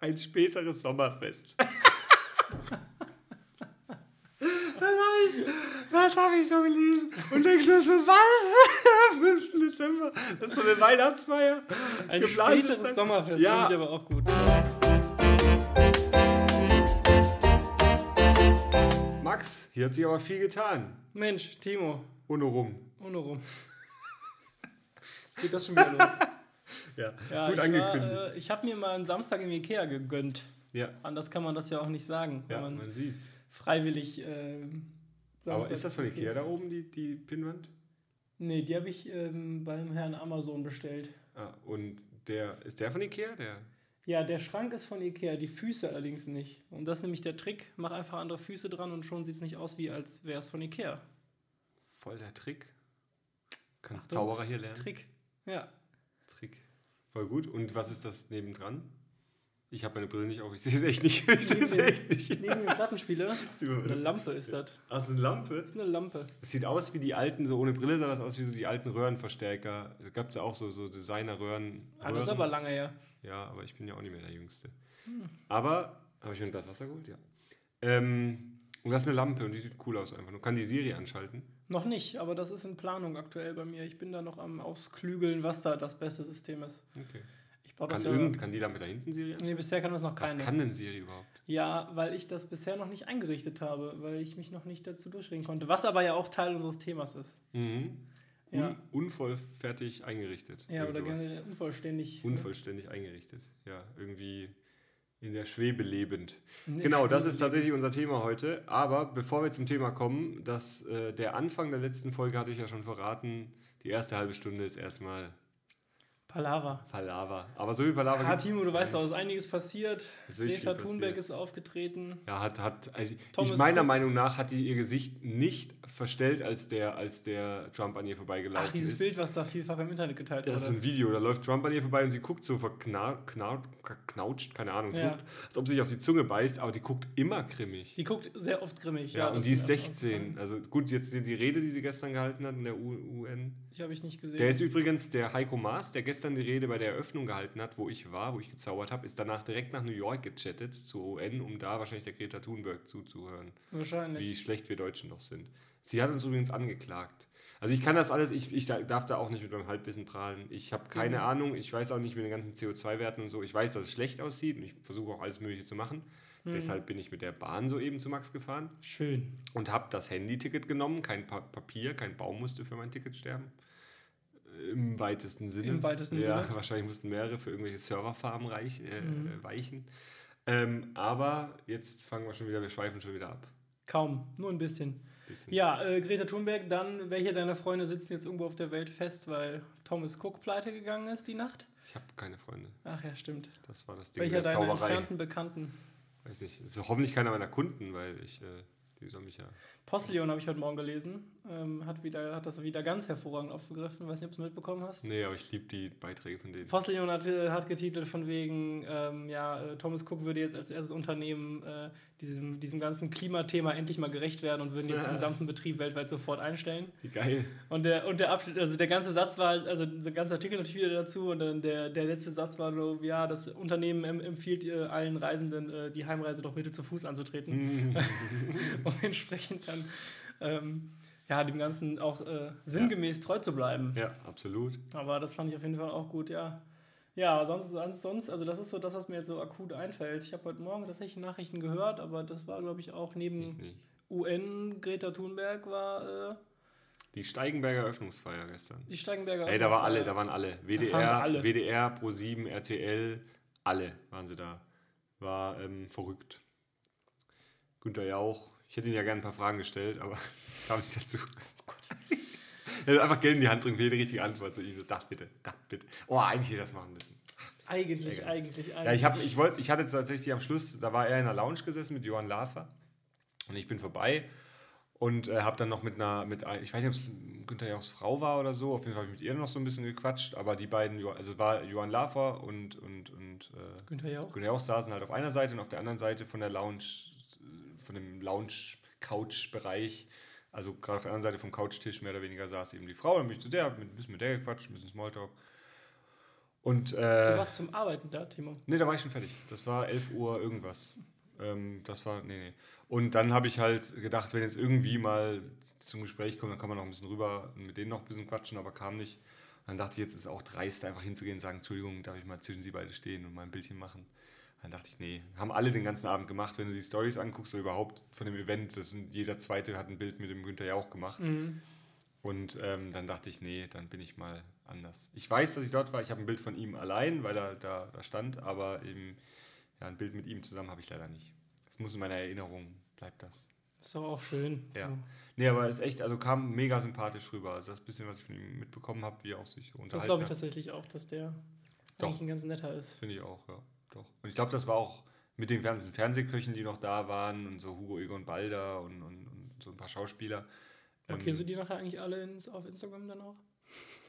ein späteres Sommerfest. Das habe ich so gelesen. Und denkst nur so, was? Am 5. Dezember. Das ist so eine Weihnachtsfeier. Ein Geplant späteres Sommerfest Ja. finde ich aber auch gut. Max, hier hat sich aber viel getan. Mensch, Timo, Ohne rum. ohne rum. Geht das schon wieder los? Ja, Ja, gut ich angekündigt. War, äh, ich habe mir mal einen Samstag im Ikea gegönnt. ja, Anders kann man das ja auch nicht sagen. ja, man man sieht's. freiwillig. Äh, Aber ist das von Ikea da oben, die, die Pinnwand? Nee, die habe ich ähm, beim Herrn Amazon bestellt. Ah, und der, ist der von Ikea? Der? Ja, der Schrank ist von Ikea, die Füße allerdings nicht. Und das ist nämlich der Trick. Mach einfach andere Füße dran und schon sieht es nicht aus, wie als wäre es von Ikea. Voll der Trick. Kann Achtung. Zauberer hier lernen. Trick. Ja. Voll gut. Und was ist das nebendran? Ich habe meine Brille nicht auf. Ich sehe es echt nicht. Ich sehe es echt nicht. Neben dem Plattenspieler. Eine. Lampe ist das. Ach, das ist eine Lampe. Das ist eine Lampe. Es sieht aus wie die alten, so ohne Brille sah das aus wie so die alten Röhrenverstärker. Da gab es ja auch so, so Designer-Röhren. Ah, das ist aber lange her. Ja, aber ich bin ja auch nicht mehr der Jüngste. Aber, habe ich mir ein Glas Wasser geholt? Ja. Ähm, und das ist eine Lampe und die sieht cool aus einfach. Du kannst die Serie anschalten. Noch nicht, aber das ist in Planung aktuell bei mir. Ich bin da noch am Ausklügeln, was da das beste System ist. Okay. Ich baue das Kann, ja. irgend, kann die da hinten Serie Nee, bisher kann das noch Was keine. kann denn Siri überhaupt? Ja, weil ich das bisher noch nicht eingerichtet habe, weil ich mich noch nicht dazu durchringen konnte. Was aber ja auch Teil unseres Themas ist. Mhm. Ja. Un unvollfertig eingerichtet. Ja, oder sowas. gerne unvollständig. Unvollständig eingerichtet. Ja, irgendwie in der Schwebe lebend. Der Genau, das ist tatsächlich unser Thema heute. Aber bevor wir zum Thema kommen, das, äh, der Anfang der letzten Folge hatte ich ja schon verraten. Die erste halbe Stunde ist erstmal Palaver. Palaver. Aber so wie Palaver. Ja, Timo, du weißt doch, ist einiges passiert. Ist Greta Thunberg passiert. ist aufgetreten. Ja, hat, hat, also ich meiner. Meinung nach hat die ihr Gesicht nicht verstellt, als der, als der Trump an ihr vorbeigelaufen Ach, dieses ist. Bild, was da vielfach im Internet geteilt Ja, das ist wurde. ein Video, da läuft Trump an ihr vorbei und sie guckt so verknautscht, keine Ahnung, Ja. guckt, als ob sie sich auf die Zunge beißt, aber die guckt immer grimmig. Die guckt sehr oft grimmig. ja, und das sie ist mir 16. Also gut, jetzt die die Rede, die sie gestern gehalten hat in der UN. Die habe ich nicht gesehen. Der ist übrigens der Heiko Maas, der gestern die Rede bei der Eröffnung gehalten hat, wo ich war, wo ich gezaubert habe, ist danach direkt nach New York gechattet zur UN, um da wahrscheinlich der Greta Thunberg zuzuhören, Wahrscheinlich. wie schlecht wir Deutschen noch sind. Sie hat uns übrigens angeklagt. Also ich kann das alles, ich, ich darf da auch nicht mit meinem Halbwissen prahlen. Ich habe keine Mhm. Ahnung, ich weiß auch nicht mit den ganzen CO2-Werten und so. Ich weiß, dass es schlecht aussieht und ich versuche auch alles Mögliche zu machen. Mhm. Deshalb bin ich mit der Bahn soeben zu Max gefahren Schön. und habe das Handy-Ticket genommen. Kein pa Papier, kein Baum musste für mein Ticket sterben. Im weitesten Sinne. Im weitesten ja, Sinne. wahrscheinlich mussten mehrere für irgendwelche Serverfarmen reich, äh, Mhm. äh, weichen. Ähm, aber jetzt fangen wir schon wieder, wir schweifen schon wieder ab. Kaum, nur ein bisschen. Bisschen. Ja, äh, Greta Thunberg, dann, welche deiner Freunde sitzen jetzt irgendwo auf der Welt fest, weil Thomas Cook pleite gegangen ist die Nacht? Ich habe keine Freunde. Ach ja, stimmt. Das war das Ding Welcher der deiner Zauberei. entfernten Bekannten? Weiß nicht. Ist hoffentlich keiner meiner Kunden, weil ich, äh, die soll mich ja. Postillon habe ich heute Morgen gelesen. Ähm, hat, wieder, hat das wieder ganz hervorragend aufgegriffen. Weiß nicht, ob du es mitbekommen hast. Nee, aber ich liebe die Beiträge von denen. Postillon hat, äh, hat getitelt von wegen, ähm, ja, äh, Thomas Cook würde jetzt als erstes Unternehmen äh, diesem, diesem ganzen Klimathema endlich mal gerecht werden und würden jetzt den gesamten Betrieb weltweit sofort einstellen. Wie geil. Und der, und der Abschnitt, also der ganze Satz war, halt- also der ganze Artikel natürlich wieder dazu und dann der, der letzte Satz war so, ja, das Unternehmen em- empfiehlt äh, allen Reisenden, äh, die Heimreise doch bitte zu Fuß anzutreten, um entsprechend dann ähm, ja, dem Ganzen auch äh, sinngemäß treu zu bleiben. Ja, absolut. Aber das fand ich auf jeden Fall auch gut, ja. Ja, sonst, sonst, sonst, also das ist so das, was mir jetzt so akut einfällt. Ich habe heute Morgen tatsächlich Nachrichten gehört, aber das war, glaube ich, auch neben. UN, Greta Thunberg war äh, Die Steigenberger Eröffnungsfeier gestern. die Steigenberger. Ey, da war alle, da waren alle. waren WDR, sie alle. WDR, Pro7, RTL, alle waren sie da. War ähm, verrückt. Günther Jauch. Ich hätte ihn ja gerne ein paar Fragen gestellt, aber kam nicht dazu. Oh Gott. Hat einfach Geld in die Hand drücken jede richtige Antwort zu ihm. Das bitte, das bitte. Oh, eigentlich hätte ich das machen müssen. Eigentlich, eigentlich, eigentlich. Ja, ich, hab, ich, wollt, ich hatte tatsächlich am Schluss, da war er in der Lounge gesessen mit Johann Lafer und ich bin vorbei und äh, habe dann noch mit einer, mit, ich weiß nicht, ob es Günther Jauchs Frau war oder so, auf jeden Fall habe ich mit ihr noch so ein bisschen gequatscht, aber die beiden, also es war Johann Lafer und, und, und äh, Günther Jauch. Günther Jauch saßen halt auf einer Seite und auf der anderen Seite von der Lounge, von dem Lounge-Couch-Bereich, also gerade auf der anderen Seite vom Couchtisch mehr oder weniger saß eben die Frau, dann bin ich zu der, ein bisschen mit der gequatscht, ein bisschen Smalltalk. Und, äh, du warst zum Arbeiten da, Timo? Nee, da war ich schon fertig. Das war 11 Uhr irgendwas. Ähm, das war, nee, nee. Und dann habe ich halt gedacht, wenn jetzt irgendwie mal zum Gespräch kommt, dann kann man noch ein bisschen rüber und mit denen noch ein bisschen quatschen, aber kam nicht. Und dann dachte ich, jetzt ist es auch dreist, einfach hinzugehen und sagen, Entschuldigung, darf ich mal zwischen sie beide stehen und mal ein Bildchen machen. Dann dachte ich, nee, haben alle den ganzen Abend gemacht. Wenn du die Stories anguckst oder überhaupt von dem Event, das sind, jeder Zweite hat ein Bild mit dem Günther ja auch gemacht. Mhm. Und ähm, dann dachte ich, nee, dann bin ich mal anders. Ich weiß, dass ich dort war. Ich habe ein Bild von ihm allein, weil er da, da stand, aber eben ja, ein Bild mit ihm zusammen habe ich leider nicht. Das muss in meiner Erinnerung, bleibt das. Ist doch auch schön. Ja. Nee, aber ist echt, also kam mega sympathisch rüber. Also das bisschen, was ich von ihm mitbekommen habe, wie er auch sich so unterhalten Das glaube ich hat. tatsächlich auch, dass der Doch. eigentlich ein ganz netter ist. Finde ich auch, ja. Doch. Und ich glaube, das war auch mit den ganzen Fernsehköchen, die noch da waren und so Hugo Egon Balder und, und, und so ein paar Schauspieler. Okay, Ähm, so die nachher eigentlich alle ins, auf Instagram dann auch?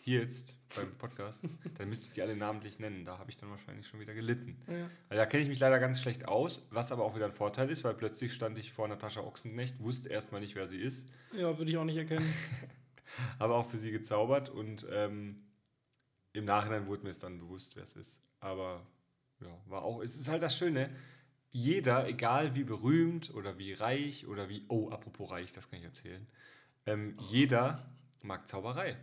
Hier jetzt beim Podcast, dann müsste ich die alle namentlich nennen. Da habe ich dann wahrscheinlich schon wieder gelitten. Ja. Weil da kenne ich mich leider ganz schlecht aus, was aber auch wieder ein Vorteil ist, weil plötzlich stand ich vor Natascha Ochsenknecht, wusste erstmal nicht, wer sie ist, Ja, würde ich auch nicht erkennen. aber auch für sie gezaubert und ähm, im Nachhinein wurde mir es dann bewusst, wer es ist. Aber ja, war auch, es ist halt das Schöne, jeder, egal wie berühmt oder wie reich oder wie, oh, apropos reich, das kann ich erzählen, ähm, jeder mag Zauberei.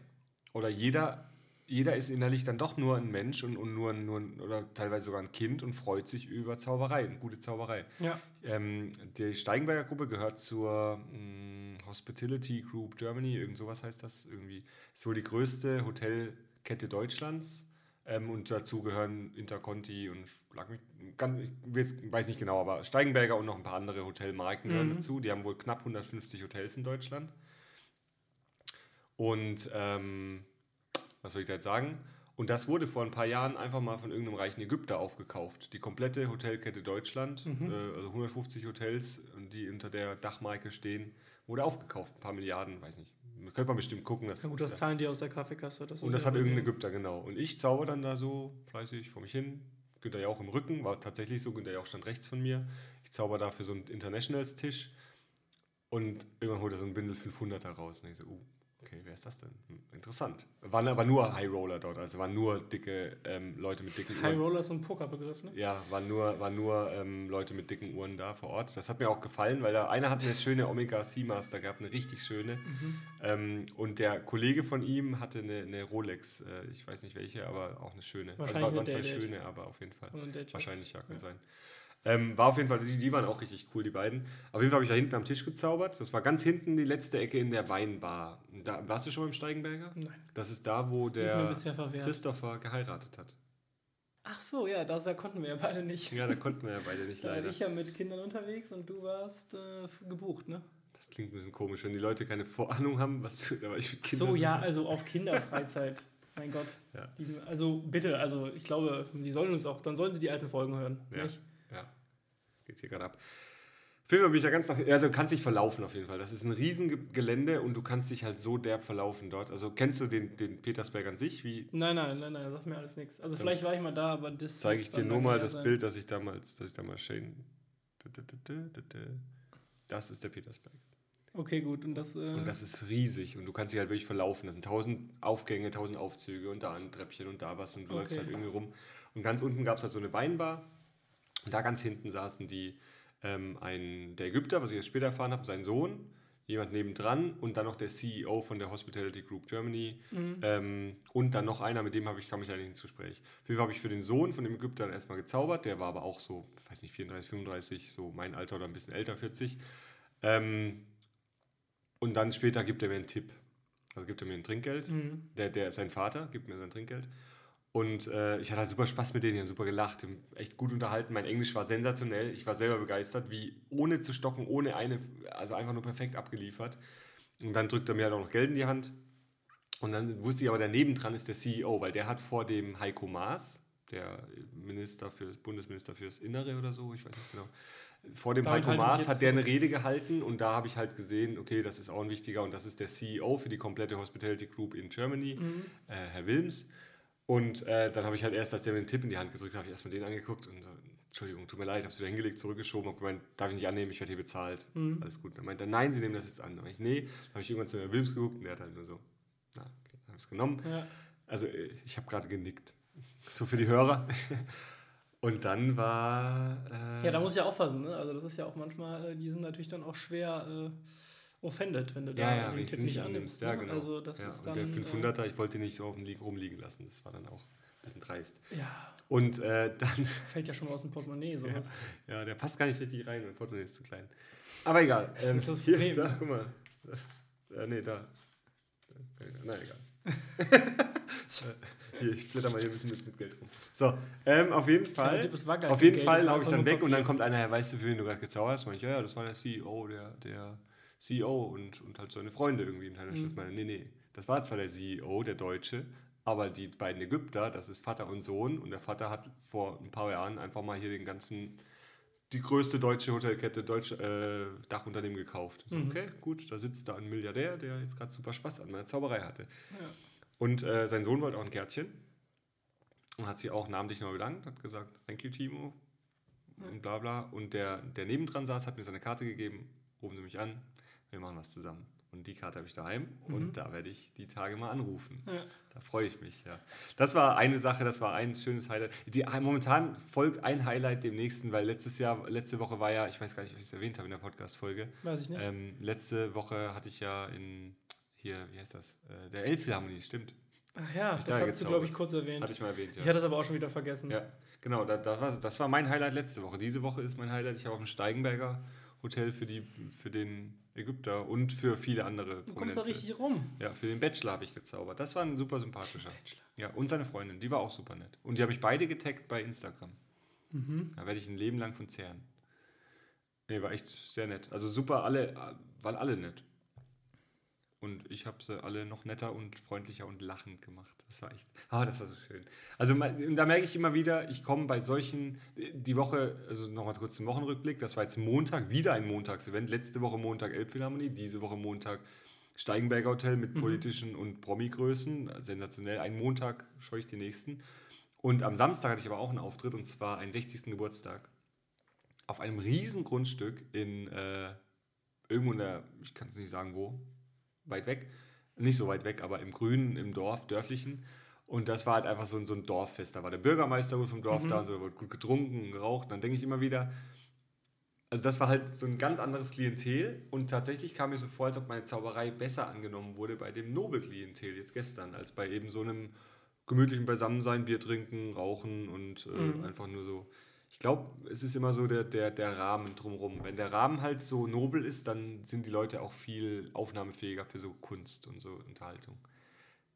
Oder jeder, jeder ist innerlich dann doch nur ein Mensch und, und nur, ein- nur oder teilweise sogar ein Kind und freut sich über Zauberei, gute Zauberei. Ja. Ähm, die Steigenberger Gruppe gehört zur mh, Hospitality Group Germany, irgend sowas heißt das irgendwie. Ist wohl die größte Hotelkette Deutschlands. Ähm, und dazu gehören Interconti und schlag mich, ganz, ich weiß- nicht genau, aber Steigenberger und noch ein paar andere Hotelmarken gehören Mhm. dazu. Die haben wohl knapp 150 Hotels in Deutschland. Und ähm, was soll ich da jetzt sagen? Und das wurde vor ein paar Jahren einfach mal von irgendeinem reichen Ägypter aufgekauft. Die komplette Hotelkette Deutschland, Mhm. äh, also 150 Hotels, die unter der Dachmarke stehen, wurde aufgekauft. Ein paar Milliarden, weiß nicht. Könnte man bestimmt gucken. Das Na gut, das ja- zahlen die aus der Kaffeekasse. Das und das ja hat irgendein. Ägypter, genau. Und ich zauber dann da so fleißig vor mich hin. Günther Jauch im Rücken, war tatsächlich so. Günther Jauch stand rechts von mir. Ich zauber da für so einen Internationals-Tisch. Und irgendwann holt er so ein Bündel 500 raus. Und ich so, uh, okay, wer ist das denn? Hm, interessant. Waren aber nur High Roller dort. Also waren nur dicke ähm, Leute mit dicken High Uhren. Roller ist so ein Pokerbegriff, ne? Ja, waren nur, waren nur ähm, Leute mit dicken Uhren da vor Ort. Das hat mir auch gefallen, weil da einer hatte eine schöne Omega Seamaster gehabt, eine richtig schöne. Mhm. Ähm, und der Kollege von ihm hatte eine, eine Rolex, äh, ich weiß nicht welche, aber auch eine schöne. Also Wahrscheinlich waren, waren zwei schöne, aber auf jeden Fall. Wahrscheinlich, ja, kann Ja. sein. Ähm, war auf jeden Fall, die, die waren auch richtig cool, die beiden. Auf jeden Fall habe ich da hinten am Tisch gezaubert. Das war ganz hinten die letzte Ecke in der Weinbar. Da, warst du schon mal im Steigenberger? Nein. Das ist da, wo Das mir der. Christopher geheiratet hat. Ach so, ja, da da konnten wir ja beide nicht. Ja, da konnten wir ja beide nicht Da leider. ich ja mit Kindern unterwegs und du warst äh, gebucht, ne? Das klingt ein bisschen komisch, wenn die Leute keine Vorahnung haben, was du, aber ich mit Kindern so, ja, also auf Kinderfreizeit. mein Gott. Ja. Die, also bitte, also ich glaube, die sollen uns auch, dann sollen sie die alten Folgen hören, Ja. nicht? Ja, geht's hier gerade ab. Film bin ich da ganz nach. Also du kannst dich verlaufen auf jeden Fall. Das ist ein Riesengelände und du kannst dich halt so derb verlaufen dort. Also kennst du den, den Petersberg an sich? Wie Nein, nein, nein, nein, sagt mir alles nichts. Also vielleicht war ich mal da, aber das zeige ich dir nur mal das sein. Bild, das ich damals, das ich damals Shane. Das ist der Petersberg. Okay, gut. Und das, äh, Und das ist riesig und du kannst dich halt wirklich verlaufen. Das sind tausend Aufgänge, tausend Aufzüge und da ein Treppchen und da was und du läufst Okay. halt irgendwie rum. Und ganz unten gab es halt so eine Weinbar und da ganz hinten saßen die, ähm, ein, der Ägypter, was ich jetzt später erfahren habe, sein Sohn, jemand nebendran und dann noch der CEO von der Hospitality Group Germany Mhm. ähm, und dann noch einer, mit dem habe ich, kam ich nicht ins Gespräch. Auf jeden Fall habe ich für den Sohn von dem Ägypter dann erstmal gezaubert, der war aber auch so, ich weiß nicht, 34, 35, so mein Alter oder ein bisschen älter, 40. Ähm, und dann später gibt er mir einen Tipp. Also gibt er mir ein Trinkgeld. Mhm. Der, der, sein Vater gibt mir sein Trinkgeld. Und äh, ich hatte halt super Spaß mit denen, die haben super gelacht, haben echt gut unterhalten. Mein Englisch war sensationell. Ich war selber begeistert, wie ohne zu stocken, ohne eine, also einfach nur perfekt abgeliefert. Und dann drückt er mir halt auch noch Geld in die Hand. Und dann wusste ich aber, der nebendran ist der CEO, weil der hat vor dem Heiko Maas, der Minister fürs Bundesminister fürs Innere oder so, ich weiß nicht genau, vor dem Damit Heiko ich Maas hat der eine. Rede gehalten und da habe ich halt gesehen, okay, das ist auch ein wichtiger und das ist der CEO für die komplette Hospitality Group in Germany, Mhm. äh, Herr Wilms. Und äh, dann habe ich halt erst, als der mir den Tipp in die Hand gedrückt hat, habe ich erstmal den angeguckt und so, Entschuldigung, tut mir leid, habe es wieder hingelegt, zurückgeschoben, habe gemeint, darf ich nicht annehmen, ich werde hier bezahlt. Mhm. Alles gut. Dann meinte er, nein, Sie nehmen das jetzt an. Dann ich, nee. Dann habe ich irgendwann zu Herrn Wilms geguckt und der hat halt nur so, na, okay, dann habe ich es genommen. Ja. Also äh, ich habe gerade genickt. So für die Hörer. Und dann war. Äh, ja, da muss ich ja aufpassen, ne? Also, das ist ja auch manchmal, äh, die sind natürlich dann auch schwer äh, offended, wenn du da ja, den Tipp nicht annimmst. Ja, ne? genau. Also, das ja, ist und dann. der 500er, ich wollte ihn nicht so auf dem Liegen rumliegen lassen. Das war dann auch ein bisschen dreist. Ja. Und äh, dann. Fällt ja schon mal aus dem Portemonnaie, sowas. Ja, der passt gar nicht richtig rein, mein Portemonnaie ist zu klein. Aber egal. Das ist das hier, Problem. da, guck mal. Äh, nee, da. Na egal. hier, ich blätter mal hier ein bisschen mit, mit Geld rum. So, ähm, auf jeden Fall. Auf jeden Geld, Fall laufe ich dann weg und dann Papier. kommt einer, ja, weißt du, für wen du gerade gezaubert hast? Meinte ich, ja, ja, das war der CEO, der, der CEO und, und halt seine Freunde irgendwie. Und dann mhm. meine, nee, nee, das war zwar der CEO, der Deutsche, aber die beiden Ägypter, das ist Vater und Sohn und der Vater hat vor ein paar Jahren einfach mal hier den ganzen, die größte deutsche Hotelkette, deutsche äh, Dachunternehmen gekauft. So, Mhm. okay, gut, da sitzt da ein Milliardär, der jetzt gerade super Spaß an meiner Zauberei hatte. Ja. Und äh, sein Sohn wollte auch ein Kärtchen und hat sie auch namentlich noch bedankt, hat gesagt, thank you Timo und bla bla. Und der, der nebendran saß, hat mir seine Karte gegeben, rufen Sie mich an, wir machen was zusammen. Und die Karte habe ich daheim Mhm. und da werde ich die Tage mal anrufen. Ja. Da freue ich mich, ja. Das war eine Sache, das war ein schönes Highlight. Die, momentan folgt ein Highlight dem nächsten, weil letztes Jahr, letzte Woche war ja, ich weiß gar nicht, ob ich es erwähnt habe in der Podcast-Folge. Weiß ich nicht. Ähm, letzte Woche hatte ich ja in, hier, wie heißt das? Äh, der Elbphilharmonie, stimmt. Ach ja, ich das da hast du, glaube ich, kurz erwähnt. Hatte ich mal erwähnt, ja. Ich hatte es aber auch schon wieder vergessen. Ja, genau, da, da war, das war mein Highlight letzte Woche. Diese Woche ist mein Highlight. Ich habe auf dem Steigenberger Hotel für, die, für den Ägypter und für viele andere Du kommst da richtig rum. Ja, für den Bachelor habe ich gezaubert. Das war ein super sympathischer. Ja, und seine Freundin, die war auch super nett. Und die habe ich beide getaggt bei Instagram. Mhm. Da werde ich ein Leben lang von zehren. Nee, war echt sehr nett. Also super, alle, waren alle nett. Und ich habe sie alle noch netter und freundlicher und lachend gemacht. Das war echt, ah, das war so schön. Also da merke ich immer wieder, ich komme bei solchen, die Woche, also nochmal kurz zum Wochenrückblick, das war jetzt Montag, wieder ein Montagsevent. Letzte Woche Montag Elbphilharmonie, diese Woche Montag Steigenberger Hotel mit politischen und Promi-Größen. Sensationell. Einen Montag scheue ich die nächsten. Und am Samstag hatte ich aber auch einen Auftritt und zwar einen 60. Geburtstag. Auf einem riesen Grundstück in äh, irgendwo in der, ich kann es nicht sagen wo, weit weg. Nicht so weit weg, aber im Grünen, im Dorf, dörflichen. Und das war halt einfach so ein, so ein Dorffest. Da war der Bürgermeister wohl vom Dorf da und so, da wurde gut getrunken und geraucht. Und dann denke ich immer wieder, also das war halt so ein ganz anderes Klientel und tatsächlich kam mir so vor, als ob meine Zauberei besser angenommen wurde bei dem Nobelklientel jetzt gestern, als bei eben so einem gemütlichen Beisammensein, Bier trinken, rauchen und äh, Mhm. einfach nur so. Ich glaube, es ist immer so der, der, der Rahmen drumherum. Wenn der Rahmen halt so nobel ist, dann sind die Leute auch viel aufnahmefähiger für so Kunst und so Unterhaltung.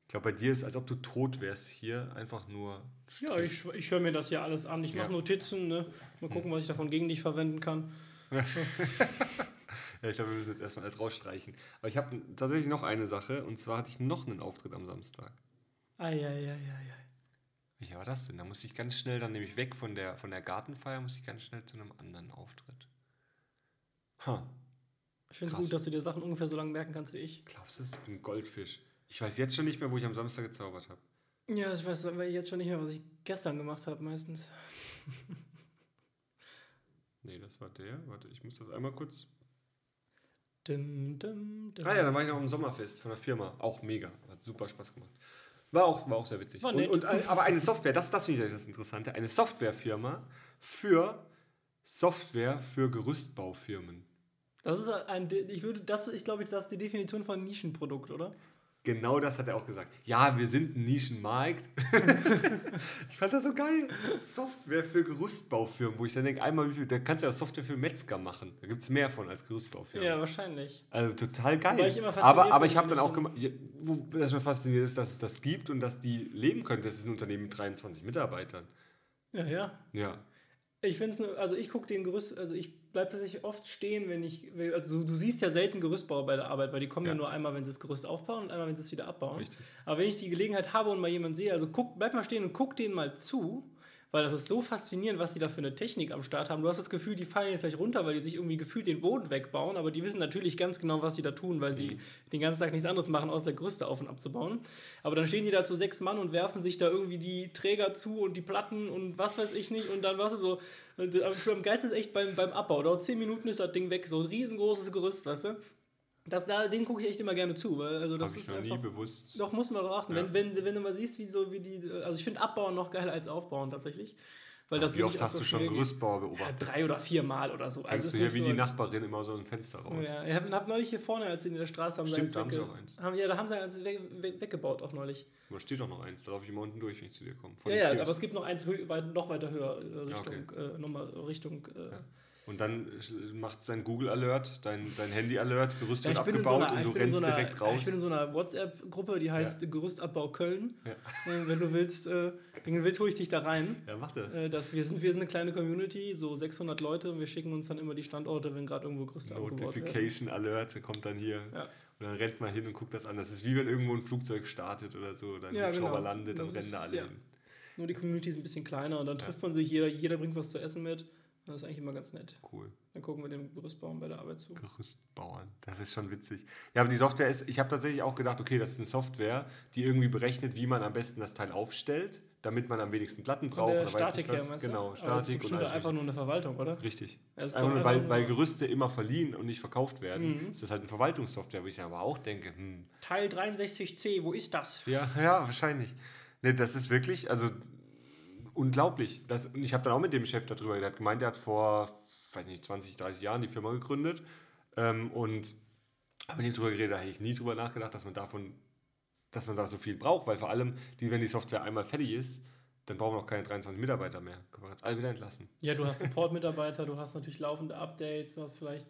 Ich glaube, bei dir ist, als ob du tot wärst hier, einfach nur. Ja, ich, ich höre mir das hier alles an. Ich mache Ja. Hm. Notizen, ne? Mal gucken, was ich davon gegen dich verwenden kann. Ja, ich glaube, wir müssen jetzt erstmal alles rausstreichen. Aber ich habe tatsächlich noch eine Sache und zwar hatte ich noch einen Auftritt am Samstag. Eieieiei. Welcher war das denn? Da musste ich ganz schnell dann nämlich weg von der, von der Gartenfeier, musste ich ganz schnell zu einem anderen Auftritt. Ha, Ich finde es gut, dass du dir Sachen ungefähr so lange merken kannst wie ich. glaubst du es? Ich bin ein Goldfisch. Ich weiß jetzt schon nicht mehr, wo ich am Samstag gezaubert habe. Ja, ich weiß aber jetzt schon nicht mehr, was ich gestern gemacht habe, meistens. Nee, das war der. Warte, ich muss das einmal kurz. Dim, dim, dim. Ah ja, dann war ich noch im Sommerfest von der Firma. Auch mega. Hat super Spaß gemacht. War auch, war auch sehr witzig. War und, nett. und, äh, aber eine Software, das, das finde ich das Interessante, eine Softwarefirma für Software für Gerüstbaufirmen. Das ist ein, ich würde, das, ich glaube, das ist die Definition von Nischenprodukt, oder? Genau das hat er auch gesagt. Ja, wir sind ein Nischenmarkt. ich fand das so geil. Software für Gerüstbaufirmen, wo ich dann denke, einmal wie viel, da kannst du ja Software für Metzger machen. Da gibt es mehr von als Gerüstbaufirmen. Ja, wahrscheinlich. Also total geil. Ich immer aber, aber ich habe dann auch gemacht, wo das mir fasziniert ist, dass es das gibt und dass die leben können. Das ist ein Unternehmen mit 23 Mitarbeitern. Ja, ja. Ja. Ich finde es nur, also ich gucke den Gerüst, also ich bleibe tatsächlich oft stehen, wenn ich, also du, siehst ja selten Gerüstbauer bei der Arbeit, weil die kommen ja. Ja. nur einmal, wenn sie das Gerüst aufbauen und einmal, wenn sie es wieder abbauen. Richtig. Aber wenn ich die Gelegenheit habe und mal jemanden sehe, also guck, bleib mal stehen und guck denen mal zu, weil das ist so faszinierend, was die da für eine Technik am Start haben. Du hast das Gefühl, die fallen jetzt gleich runter, weil die sich irgendwie gefühlt den Boden wegbauen, aber die wissen natürlich ganz genau, was sie da tun, weil sie den ganzen Tag nichts anderes machen, außer Gerüste auf und abzubauen. Aber dann stehen die da zu sechs Mann und werfen sich da irgendwie die Träger zu und die Platten und was weiß ich nicht und dann warst du so, äh, am geilsten ist echt beim, beim Abbau. Dauert zehn Minuten ist das Ding weg, so ein riesengroßes Gerüst, weißt du? Das, da, den gucke ich echt immer gerne zu, weil also das Habe ich ist noch einfach. nie bewusst. Doch, muss man darauf achten. Ja. Wenn, wenn, wenn du mal siehst, wie so wie die. Also ich finde Abbauen noch geiler als Aufbauen tatsächlich. Weil das Wie oft hast so du schon Ja, beobachtet? drei oder vier Mal oder so. Also es du ist hier wie so, die Nachbarin immer so ein Fenster raus. Ja, ich habe hab neulich hier vorne, als sie in der Straße haben, Stimmt, da haben sie auch eins. Haben, ja, da haben sie eins weg, weg, weggebaut auch neulich. Da steht doch noch eins, da laufe ich immer unten durch, wenn ich zu dir komme. Ja, ja, aber es gibt noch eins noch weiter höher, äh, Richtung, okay. äh, nochmal Richtung. Äh, Ja. Und dann macht es dein Google Alert, dein, dein Handy Alert, Gerüst Ja, wird ich in so abgebaut einer, und du ich rennst so einer, direkt Ich raus. bin in so einer WhatsApp-Gruppe, die heißt Gerüstabbau Köln. Ja. Äh, Wenn du willst, äh, wenn du willst, hole ich dich da rein. Ja, mach das. Äh, Das, wir, sind, wir sind eine kleine Community, so 600 Leute. und Wir schicken uns dann immer die Standorte, wenn gerade irgendwo Gerüste abgebaut werden. Notification Alert kommt dann hier. Ja. Und dann rennt man hin und guckt das an. Das ist wie wenn irgendwo ein Flugzeug startet oder so, dann Ja, ja, Hubschrauber genau. landet, dann rennen da alle ja. hin. Nur die Community ist ein bisschen kleiner und dann trifft man sich, jeder, jeder bringt was zu essen mit. Das ist eigentlich immer ganz nett. Cool. Dann gucken wir dem Gerüstbauern bei der Arbeit zu. Gerüstbauern. Das ist schon witzig. Ja, aber die Software ist, ich habe tatsächlich auch gedacht, okay, das ist eine Software, die irgendwie berechnet, wie man am besten das Teil aufstellt, damit man am wenigsten Platten Von braucht. der oder weiß Statik her, meinst du? Genau, Aber das ist Statik und alles. einfach nur eine Verwaltung, oder? Richtig. Ist Einfach weil, weil Gerüste immer verliehen und nicht verkauft werden, Mhm. ist das halt eine Verwaltungssoftware, wo ich aber auch denke, hm, Teil 63c, wo ist das? ja, ja, wahrscheinlich. Ne, das ist wirklich, also unglaublich. Das, und ich habe dann auch mit dem Chef darüber, hat gemeint, der hat vor, weiß nicht, 20, 30 Jahren die Firma gegründet ähm, und habe mit ihm drüber geredet, da hätte ich nie drüber nachgedacht, dass man davon, dass man da so viel braucht, weil vor allem, die, wenn die Software einmal fertig ist, dann brauchen wir noch keine 23 Mitarbeiter mehr. Können wir jetzt alle wieder entlassen. Ja, du hast Support-Mitarbeiter, du hast natürlich laufende Updates, du hast vielleicht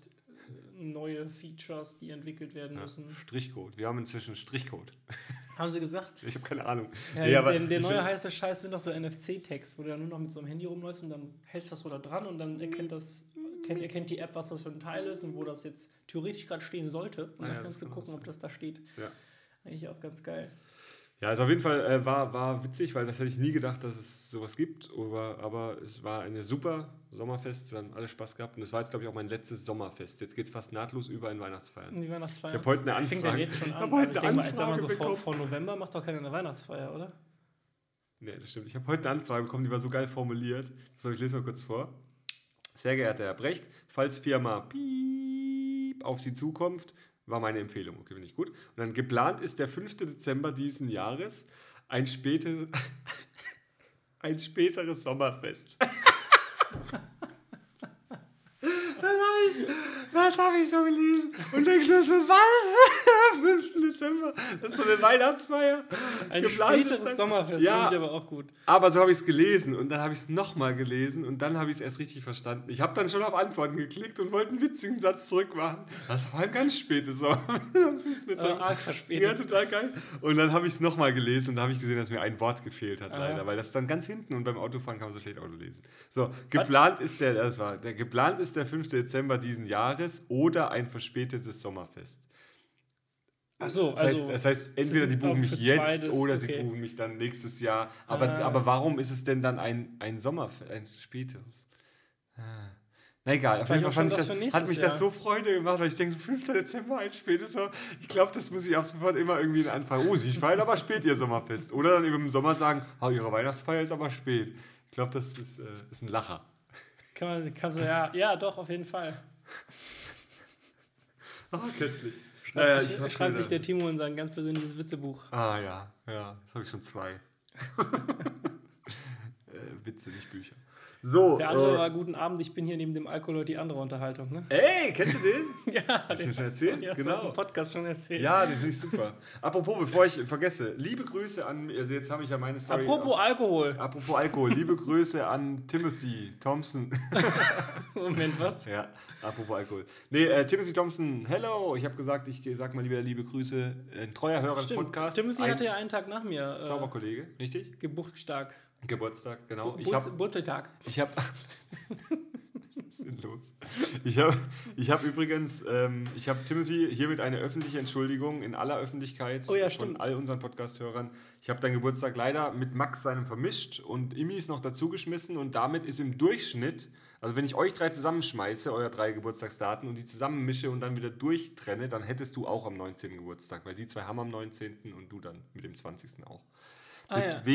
neue Features, die entwickelt werden Ja. müssen. Strichcode. Wir haben inzwischen Strichcode. Haben sie gesagt? Ich habe keine Ahnung. Ja, Nee, aber der, der neue heiße Scheiß sind doch so NFC-Tags, wo du dann nur noch mit so einem Handy rumläufst und dann hältst du das so da dran und dann erkennt das erkennt, erkennt die App, was das für ein Teil ist und wo das jetzt theoretisch gerade stehen sollte. Und Ah dann ja, kannst du gucken, ob das da steht. Ja. Eigentlich auch ganz geil. Ja, also auf jeden Fall äh, war, war witzig, weil das hätte ich nie gedacht, dass es sowas gibt. Aber, aber es war eine super Sommerfest, wir haben alle Spaß gehabt. Und es war jetzt, glaube ich, auch mein letztes Sommerfest. Jetzt geht es fast nahtlos über in Weihnachtsfeiern. Die Weihnachtsfeier. Ich habe heute eine Fängt denn Anfrage. jetzt schon Ich an? heute Also ich eine denke mal, ich sag mal so, Anfrage vor, vor November macht doch keiner eine Weihnachtsfeier, oder? Nee, das stimmt. Ich habe heute eine Anfrage bekommen, die war so geil formuliert. So, ich lese mal kurz vor. Sehr geehrter Herr Brecht, falls Firma Piep auf Sie zukommt, war meine Empfehlung. Okay, finde ich gut. Und dann geplant ist der 5. Dezember diesen Jahres ein, späte, ein späteres Sommerfest. Das habe ich so gelesen und denke nur so, was? Am 5. Dezember? Das ist so eine Weihnachtsfeier. Ein späteres dann- Sommerfest Ja. finde ich aber auch gut. Aber so habe ich es gelesen und dann habe ich es nochmal gelesen und dann habe ich es erst richtig verstanden. Ich habe dann schon auf Antworten geklickt und wollte einen witzigen Satz zurückmachen. Das war ein ganz spätes Sommer. Äh, arg verspätet. Ja, total geil. Und dann habe ich es nochmal gelesen und da habe ich gesehen, dass mir ein Wort gefehlt hat, Ah. leider, weil das stand ganz hinten und beim Autofahren kann man so schlecht Auto lesen. So, geplant ist der, das war, der, geplant ist der 5. Dezember diesen Jahres oder ein verspätetes Sommerfest. Ach so, Das also. heißt, das heißt, entweder die buchen mich jetzt zweites, oder sie okay. buchen mich dann nächstes Jahr. Aber, Ah. aber warum ist es denn dann ein, ein Sommerfest, ein späteres? Ah. Na egal, auf jeden Fall fand ich das hat mich Jahr. das so Freude gemacht, weil ich denke, so 5. Dezember, ein spätes Sommer. Ich glaube, das muss ich auch sofort immer irgendwie in Anfang. Oh, Sie feiern aber spät Ihr Sommerfest. Oder dann eben im Sommer sagen, oh, Ihre Weihnachtsfeier ist aber spät. Ich glaube, das ist, äh, ist ein Lacher. Kann man, kannst du, ja, ja, doch, auf jeden Fall. Ah, köstlich. Schreibt, Naja, sich, schreibt sich der Timo in sein ganz persönliches Witzebuch. Ah ja, ja, das habe ich schon zwei. äh, Witze, nicht Bücher. So, Der andere äh, war Guten Abend, ich bin hier neben dem Alkohol und die andere Unterhaltung. Ne? ey, kennst du den? Ja, ich den schon hast du- erzählt? den hast du Genau. im Podcast schon erzählt. ja, den finde ich super. Apropos, bevor ich vergesse, liebe Grüße an, also jetzt habe ich ja meine Story. Apropos Alkohol. Apropos Alkohol, liebe Grüße an Timothy Thompson. Moment, was? ja, apropos Alkohol. Nee, äh, Timothy Thompson, hello. Ich habe gesagt, ich sag mal lieber liebe Grüße. Ein treuer Hörer des Stimmt. Podcasts. Timothy ein hatte ja einen Tag nach mir äh, Zauberkollege, richtig? Geburtstag. Geburtstag, genau. Ich Burz- habe Burzeltag. Ich habe. Was ist denn los? Ich habe ich hab übrigens, ähm, ich habe Timothy hiermit eine öffentliche Entschuldigung in aller Öffentlichkeit Oh ja, von stimmt. all unseren Podcast-Hörern. Ich habe deinen Geburtstag leider mit Max seinem vermischt und Imi ist noch dazugeschmissen und damit ist im Durchschnitt, also wenn ich euch drei zusammenschmeiße, euer drei Geburtstagsdaten und die zusammenmische und dann wieder durchtrenne, dann hättest du auch am 19. Geburtstag, weil die zwei haben am 19. und du dann mit dem 20. auch. Ah, ja.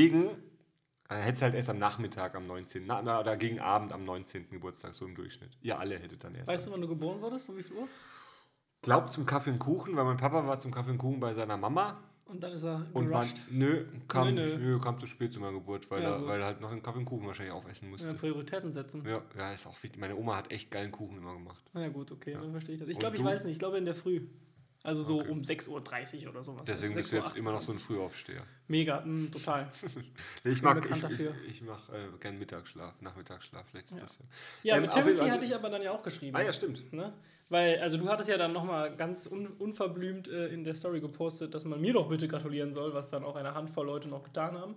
Äh, hättest halt erst am Nachmittag am 19. Na, na, oder gegen Abend am 19. Geburtstag, so im Durchschnitt. Ihr alle hättet dann erst. Weißt du, wann du geboren wurdest? Um wie viel Uhr? glaube zum Kaffee und Kuchen, weil mein Papa war zum Kaffee und Kuchen bei seiner Mama. Und dann ist er Und war, nö, kam, Nö, nö, nö. kam zu spät zu meiner Geburt, weil, Ja, er, weil er halt noch den Kaffee und Kuchen wahrscheinlich aufessen musste. Ja, Prioritäten setzen. Ja, ja, ist auch wichtig. Meine Oma hat echt geilen Kuchen immer gemacht. Na ja, gut, okay, dann verstehe ich das. Ich glaube, ich weiß nicht, ich glaube in der Früh. Also so Okay. um 6.30 Uhr oder sowas. Deswegen Also bist du jetzt 6:28. immer noch so ein Frühaufsteher. Mega, mh, total. Nee, Ich mag, ich, ich, ich mach äh, gern Mittagsschlaf, Nachmittagsschlaf, vielleicht ist Ja. das ja. Ja, Ähm, mit Timothy Fall- hatte ich aber dann ja auch geschrieben. Ah ja, stimmt. Ne? Weil, also du hattest ja dann nochmal ganz un unverblümt äh, in der Story gepostet, dass man mir doch bitte gratulieren soll, was dann auch eine Handvoll Leute noch getan haben.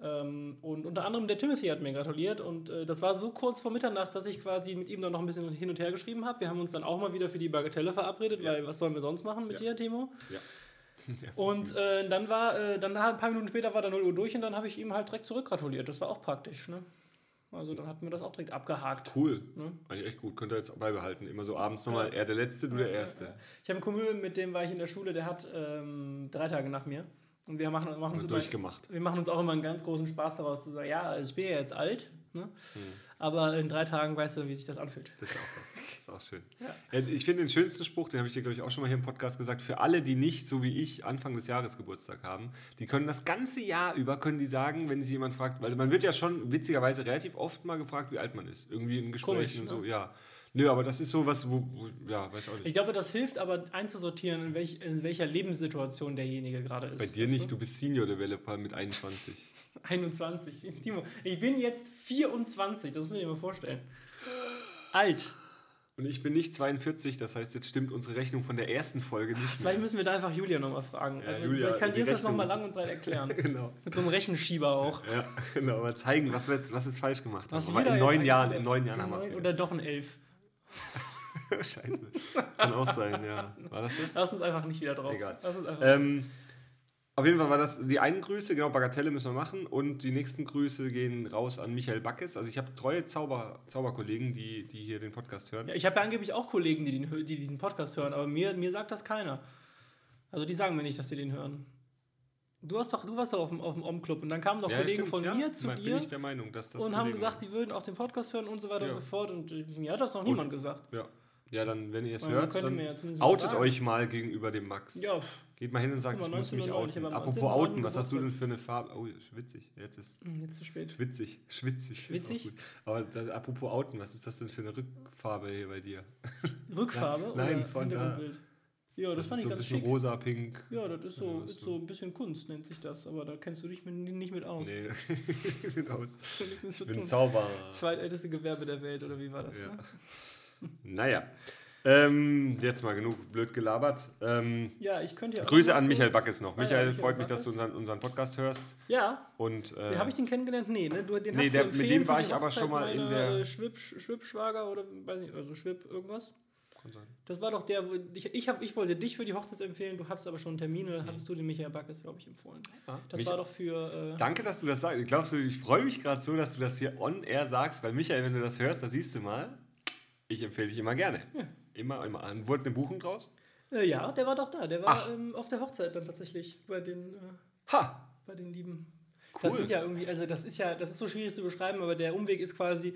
Ähm, und unter anderem der Timothy hat mir gratuliert und äh, das war so kurz vor Mitternacht, dass ich quasi mit ihm dann noch ein bisschen hin und her geschrieben habe. Wir haben uns dann auch mal wieder für die Bagatelle verabredet, weil was sollen wir sonst machen mit Ja. dir, Timo? Ja. Und äh, dann war, äh, dann ein paar Minuten später war der 0 Uhr durch und dann habe ich ihm halt direkt zurückgratuliert. Das war auch praktisch. Ne? Also dann hatten wir das auch direkt abgehakt. Cool. Ne? Eigentlich echt gut. Könnt ihr jetzt beibehalten. Immer so abends nochmal, er der Letzte, du der Erste. Ich habe einen Kumpel, mit dem war ich in der Schule, der hat ähm, drei Tage nach mir. Und wir machen, machen, uns Und immer, durchgemacht. wir machen uns auch immer einen ganz großen Spaß daraus zu sagen, ja, also ich bin ja jetzt alt, ne? Hm. aber in drei Tagen weißt du, wie sich das anfühlt. Das ist auch, das ist auch schön. Ja. Ja, ich finde den schönsten Spruch, den habe ich dir, glaube ich, auch schon mal hier im Podcast gesagt, für alle, die nicht, so wie ich, Anfang des Jahres Geburtstag haben, die können das ganze Jahr über, können die sagen, wenn sie jemand fragt, weil man wird ja schon witzigerweise relativ oft mal gefragt, wie alt man ist. Irgendwie in Gesprächen Komisch, und so, ne? ja. Nö, aber das ist so was, wo, wo ja, weiß auch nicht. Ich glaube, das hilft aber einzusortieren, in, welch, in welcher Lebenssituation derjenige gerade ist. Bei dir nicht, du bist Senior Developer mit 21. du? 21. Timo, ich bin jetzt 24, das du dir mal vorstellen. Alt. Und ich bin nicht 42, das heißt, jetzt stimmt unsere Rechnung von der ersten Folge nicht mehr. Vielleicht müssen wir da einfach Julia nochmal fragen. Ja, also, Julia, vielleicht kann dir das nochmal lang und breit erklären. genau. Mit so einem Rechenschieber auch. Ja, genau. Mal zeigen, was wir jetzt, was jetzt falsch gemacht Was haben. Aber in neun Jahren, in neun Jahren haben wir es. Oder doch ein Elf. Scheiße. Kann auch sein, ja. War das das? Lass uns einfach nicht wieder drauf. Egal. Ähm, auf jeden Fall war das die einen Grüße, genau, Bagatelle müssen wir machen. Und die nächsten Grüße gehen raus an Michael Backes. Also ich habe treue Zauber, Zauberkollegen, die, die hier den Podcast hören. ja, ich habe ja angeblich auch Kollegen, die, den, die diesen Podcast hören, aber mir, mir sagt das keiner. Also die sagen mir nicht, dass sie den hören. Du, hast doch, du warst doch auf dem, auf dem Om-Club und dann kamen doch Ja, Kollegen stimmt, von ja. mir zu dir ich der Meinung, dass das und haben gesagt, sie würden auch den Podcast hören und so weiter Ja. und so fort. Und äh, mir hat das noch niemand gesagt. Ja. ja, dann, wenn ihr es hört, dann ja outet euch mal gegenüber dem Max. Ja, Geht mal hin und sagt, ich muss mich 1909, ich outen. Apropos 19. outen, was hast du denn für eine Farbe? Oh, schwitzig. Jetzt ist hm, jetzt zu spät. schwitzig. Schwitzig. Schwitzig? gut. Aber das, apropos outen, was ist das denn für eine Rückfarbe hier bei dir? Rückfarbe Nein, oder von da. Ja, das, Das, fand ist so ich ein ganz bisschen schick. rosa, pink. Ja, das ist so, Ja, ist so ein bisschen Kunst, nennt sich das, aber da kennst du dich mit, nicht mit aus. Nee, aus. Nichts mit zu Ich bin. Zauberer. Zweitälteste Gewerbe der Welt, oder wie war das? Ja. Ne? Naja. Ähm, jetzt mal genug blöd gelabert. Ähm, ja, ich könnte ja auch Grüße an Michael Backes noch. Ah ja, Michael, Michael freut mich, dass du Backes. unseren, unseren Podcast hörst. Ja, Und, äh, habe ich den kennengelernt? Nee, ne? Du, den Nee, hast der- du mit dem war ich aber schon mal in der- Schwib, Schwibschwager oder, weiß nicht, also Schwib irgendwas. Kann sein. Das war doch der, ich, ich, hab, ich wollte dich für die Hochzeit empfehlen, du hattest aber schon einen Termin und dann Mhm. hattest du den Michael Backes, glaube ich, empfohlen. Das Mich- war doch für. Äh, Danke, dass du das sagst. Glaubst du, ich freue mich gerade so, dass du das hier on air sagst, weil Michael, wenn du das hörst, da siehst du mal, ich empfehle dich immer gerne. Immer, immer. Und Wurde eine Buchung draus? äh, ja, der war doch da. Der war ähm, auf der Hochzeit dann tatsächlich bei den, äh, Ha! bei den lieben. Cool. Das sind ja irgendwie, also das ist ja, das ist so schwierig zu beschreiben, aber der Umweg ist quasi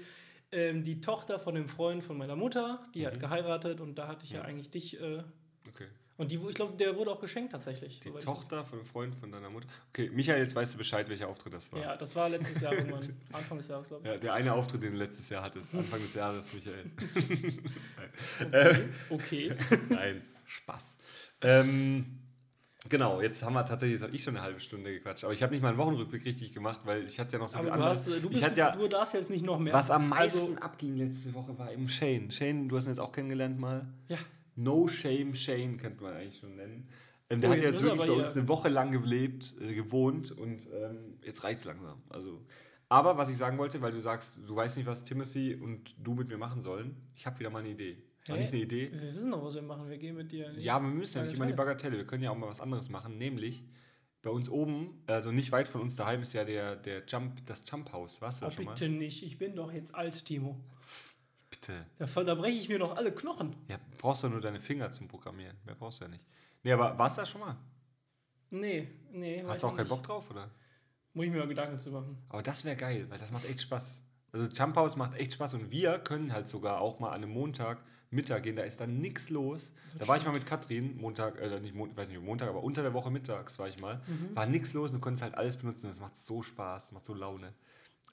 ähm, die Tochter von dem Freund von meiner Mutter, die Mhm. hat geheiratet und da hatte ich ja eigentlich dich. Äh, Okay. und die, ich glaube, der wurde auch geschenkt tatsächlich. Die Tochter von einem Freund von deiner Mutter. Okay, Michael, jetzt weißt du Bescheid, welcher Auftritt das war. Ja, das war letztes Jahr irgendwann, Anfang des Jahres, glaube ich. Ja, der eine Auftritt, den du letztes Jahr hattest, Anfang des Jahres, Michael. Okay. okay. Nein, Spaß. Ähm, genau, jetzt haben wir tatsächlich, jetzt habe ich schon eine halbe Stunde gequatscht, aber ich habe nicht mal einen Wochenrückblick richtig gemacht, weil ich hatte ja noch so Aber viel du, anderes. hast, äh, du, ich bist, hatte ja, du darfst jetzt nicht noch mehr. was am meisten Also, abging letzte Woche war eben Shane. Shane, du hast ihn jetzt auch kennengelernt mal. ja, No Shame Shane könnte man eigentlich schon nennen. Ähm, der Oh, hat jetzt jetzt wirklich bei uns eine Woche lang gelebt, äh, gewohnt und ähm, jetzt reicht es langsam. Also, aber was ich sagen wollte, weil du sagst, du weißt nicht, was Timothy und du mit mir machen sollen, ich habe wieder mal eine Idee. Hä? nicht eine Idee? wir wissen doch, was wir machen. Wir gehen mit dir. Ja, aber wir müssen ja nicht immer die Bagatelle. Wir können ja auch mal was anderes machen, nämlich bei uns oben, also nicht weit von uns daheim, ist ja der, der Jump, das Jump House. Warst du Oh, schon mal? bitte nicht. Ich bin doch jetzt alt, Timo. Bitte. Da, breche ich mir noch alle Knochen. Ja, brauchst du nur deine Finger zum Programmieren. Mehr brauchst du ja nicht. Nee, aber warst du da schon mal? Nee, nee. Hast du auch keinen nicht. Bock drauf, oder? Muss ich mir mal Gedanken zu machen. Aber das wäre geil, weil das macht echt Spaß. Also Jump House macht echt Spaß und wir können halt sogar auch mal an einem Montag Mittag gehen, da ist dann nichts los. Das da war ich mal mit Katrin, Montag, äh, nicht, Mon weiß nicht, Montag, aber unter der Woche mittags war ich mal. Mhm. War nichts los und du konntest halt alles benutzen. Das macht so Spaß, macht so Laune.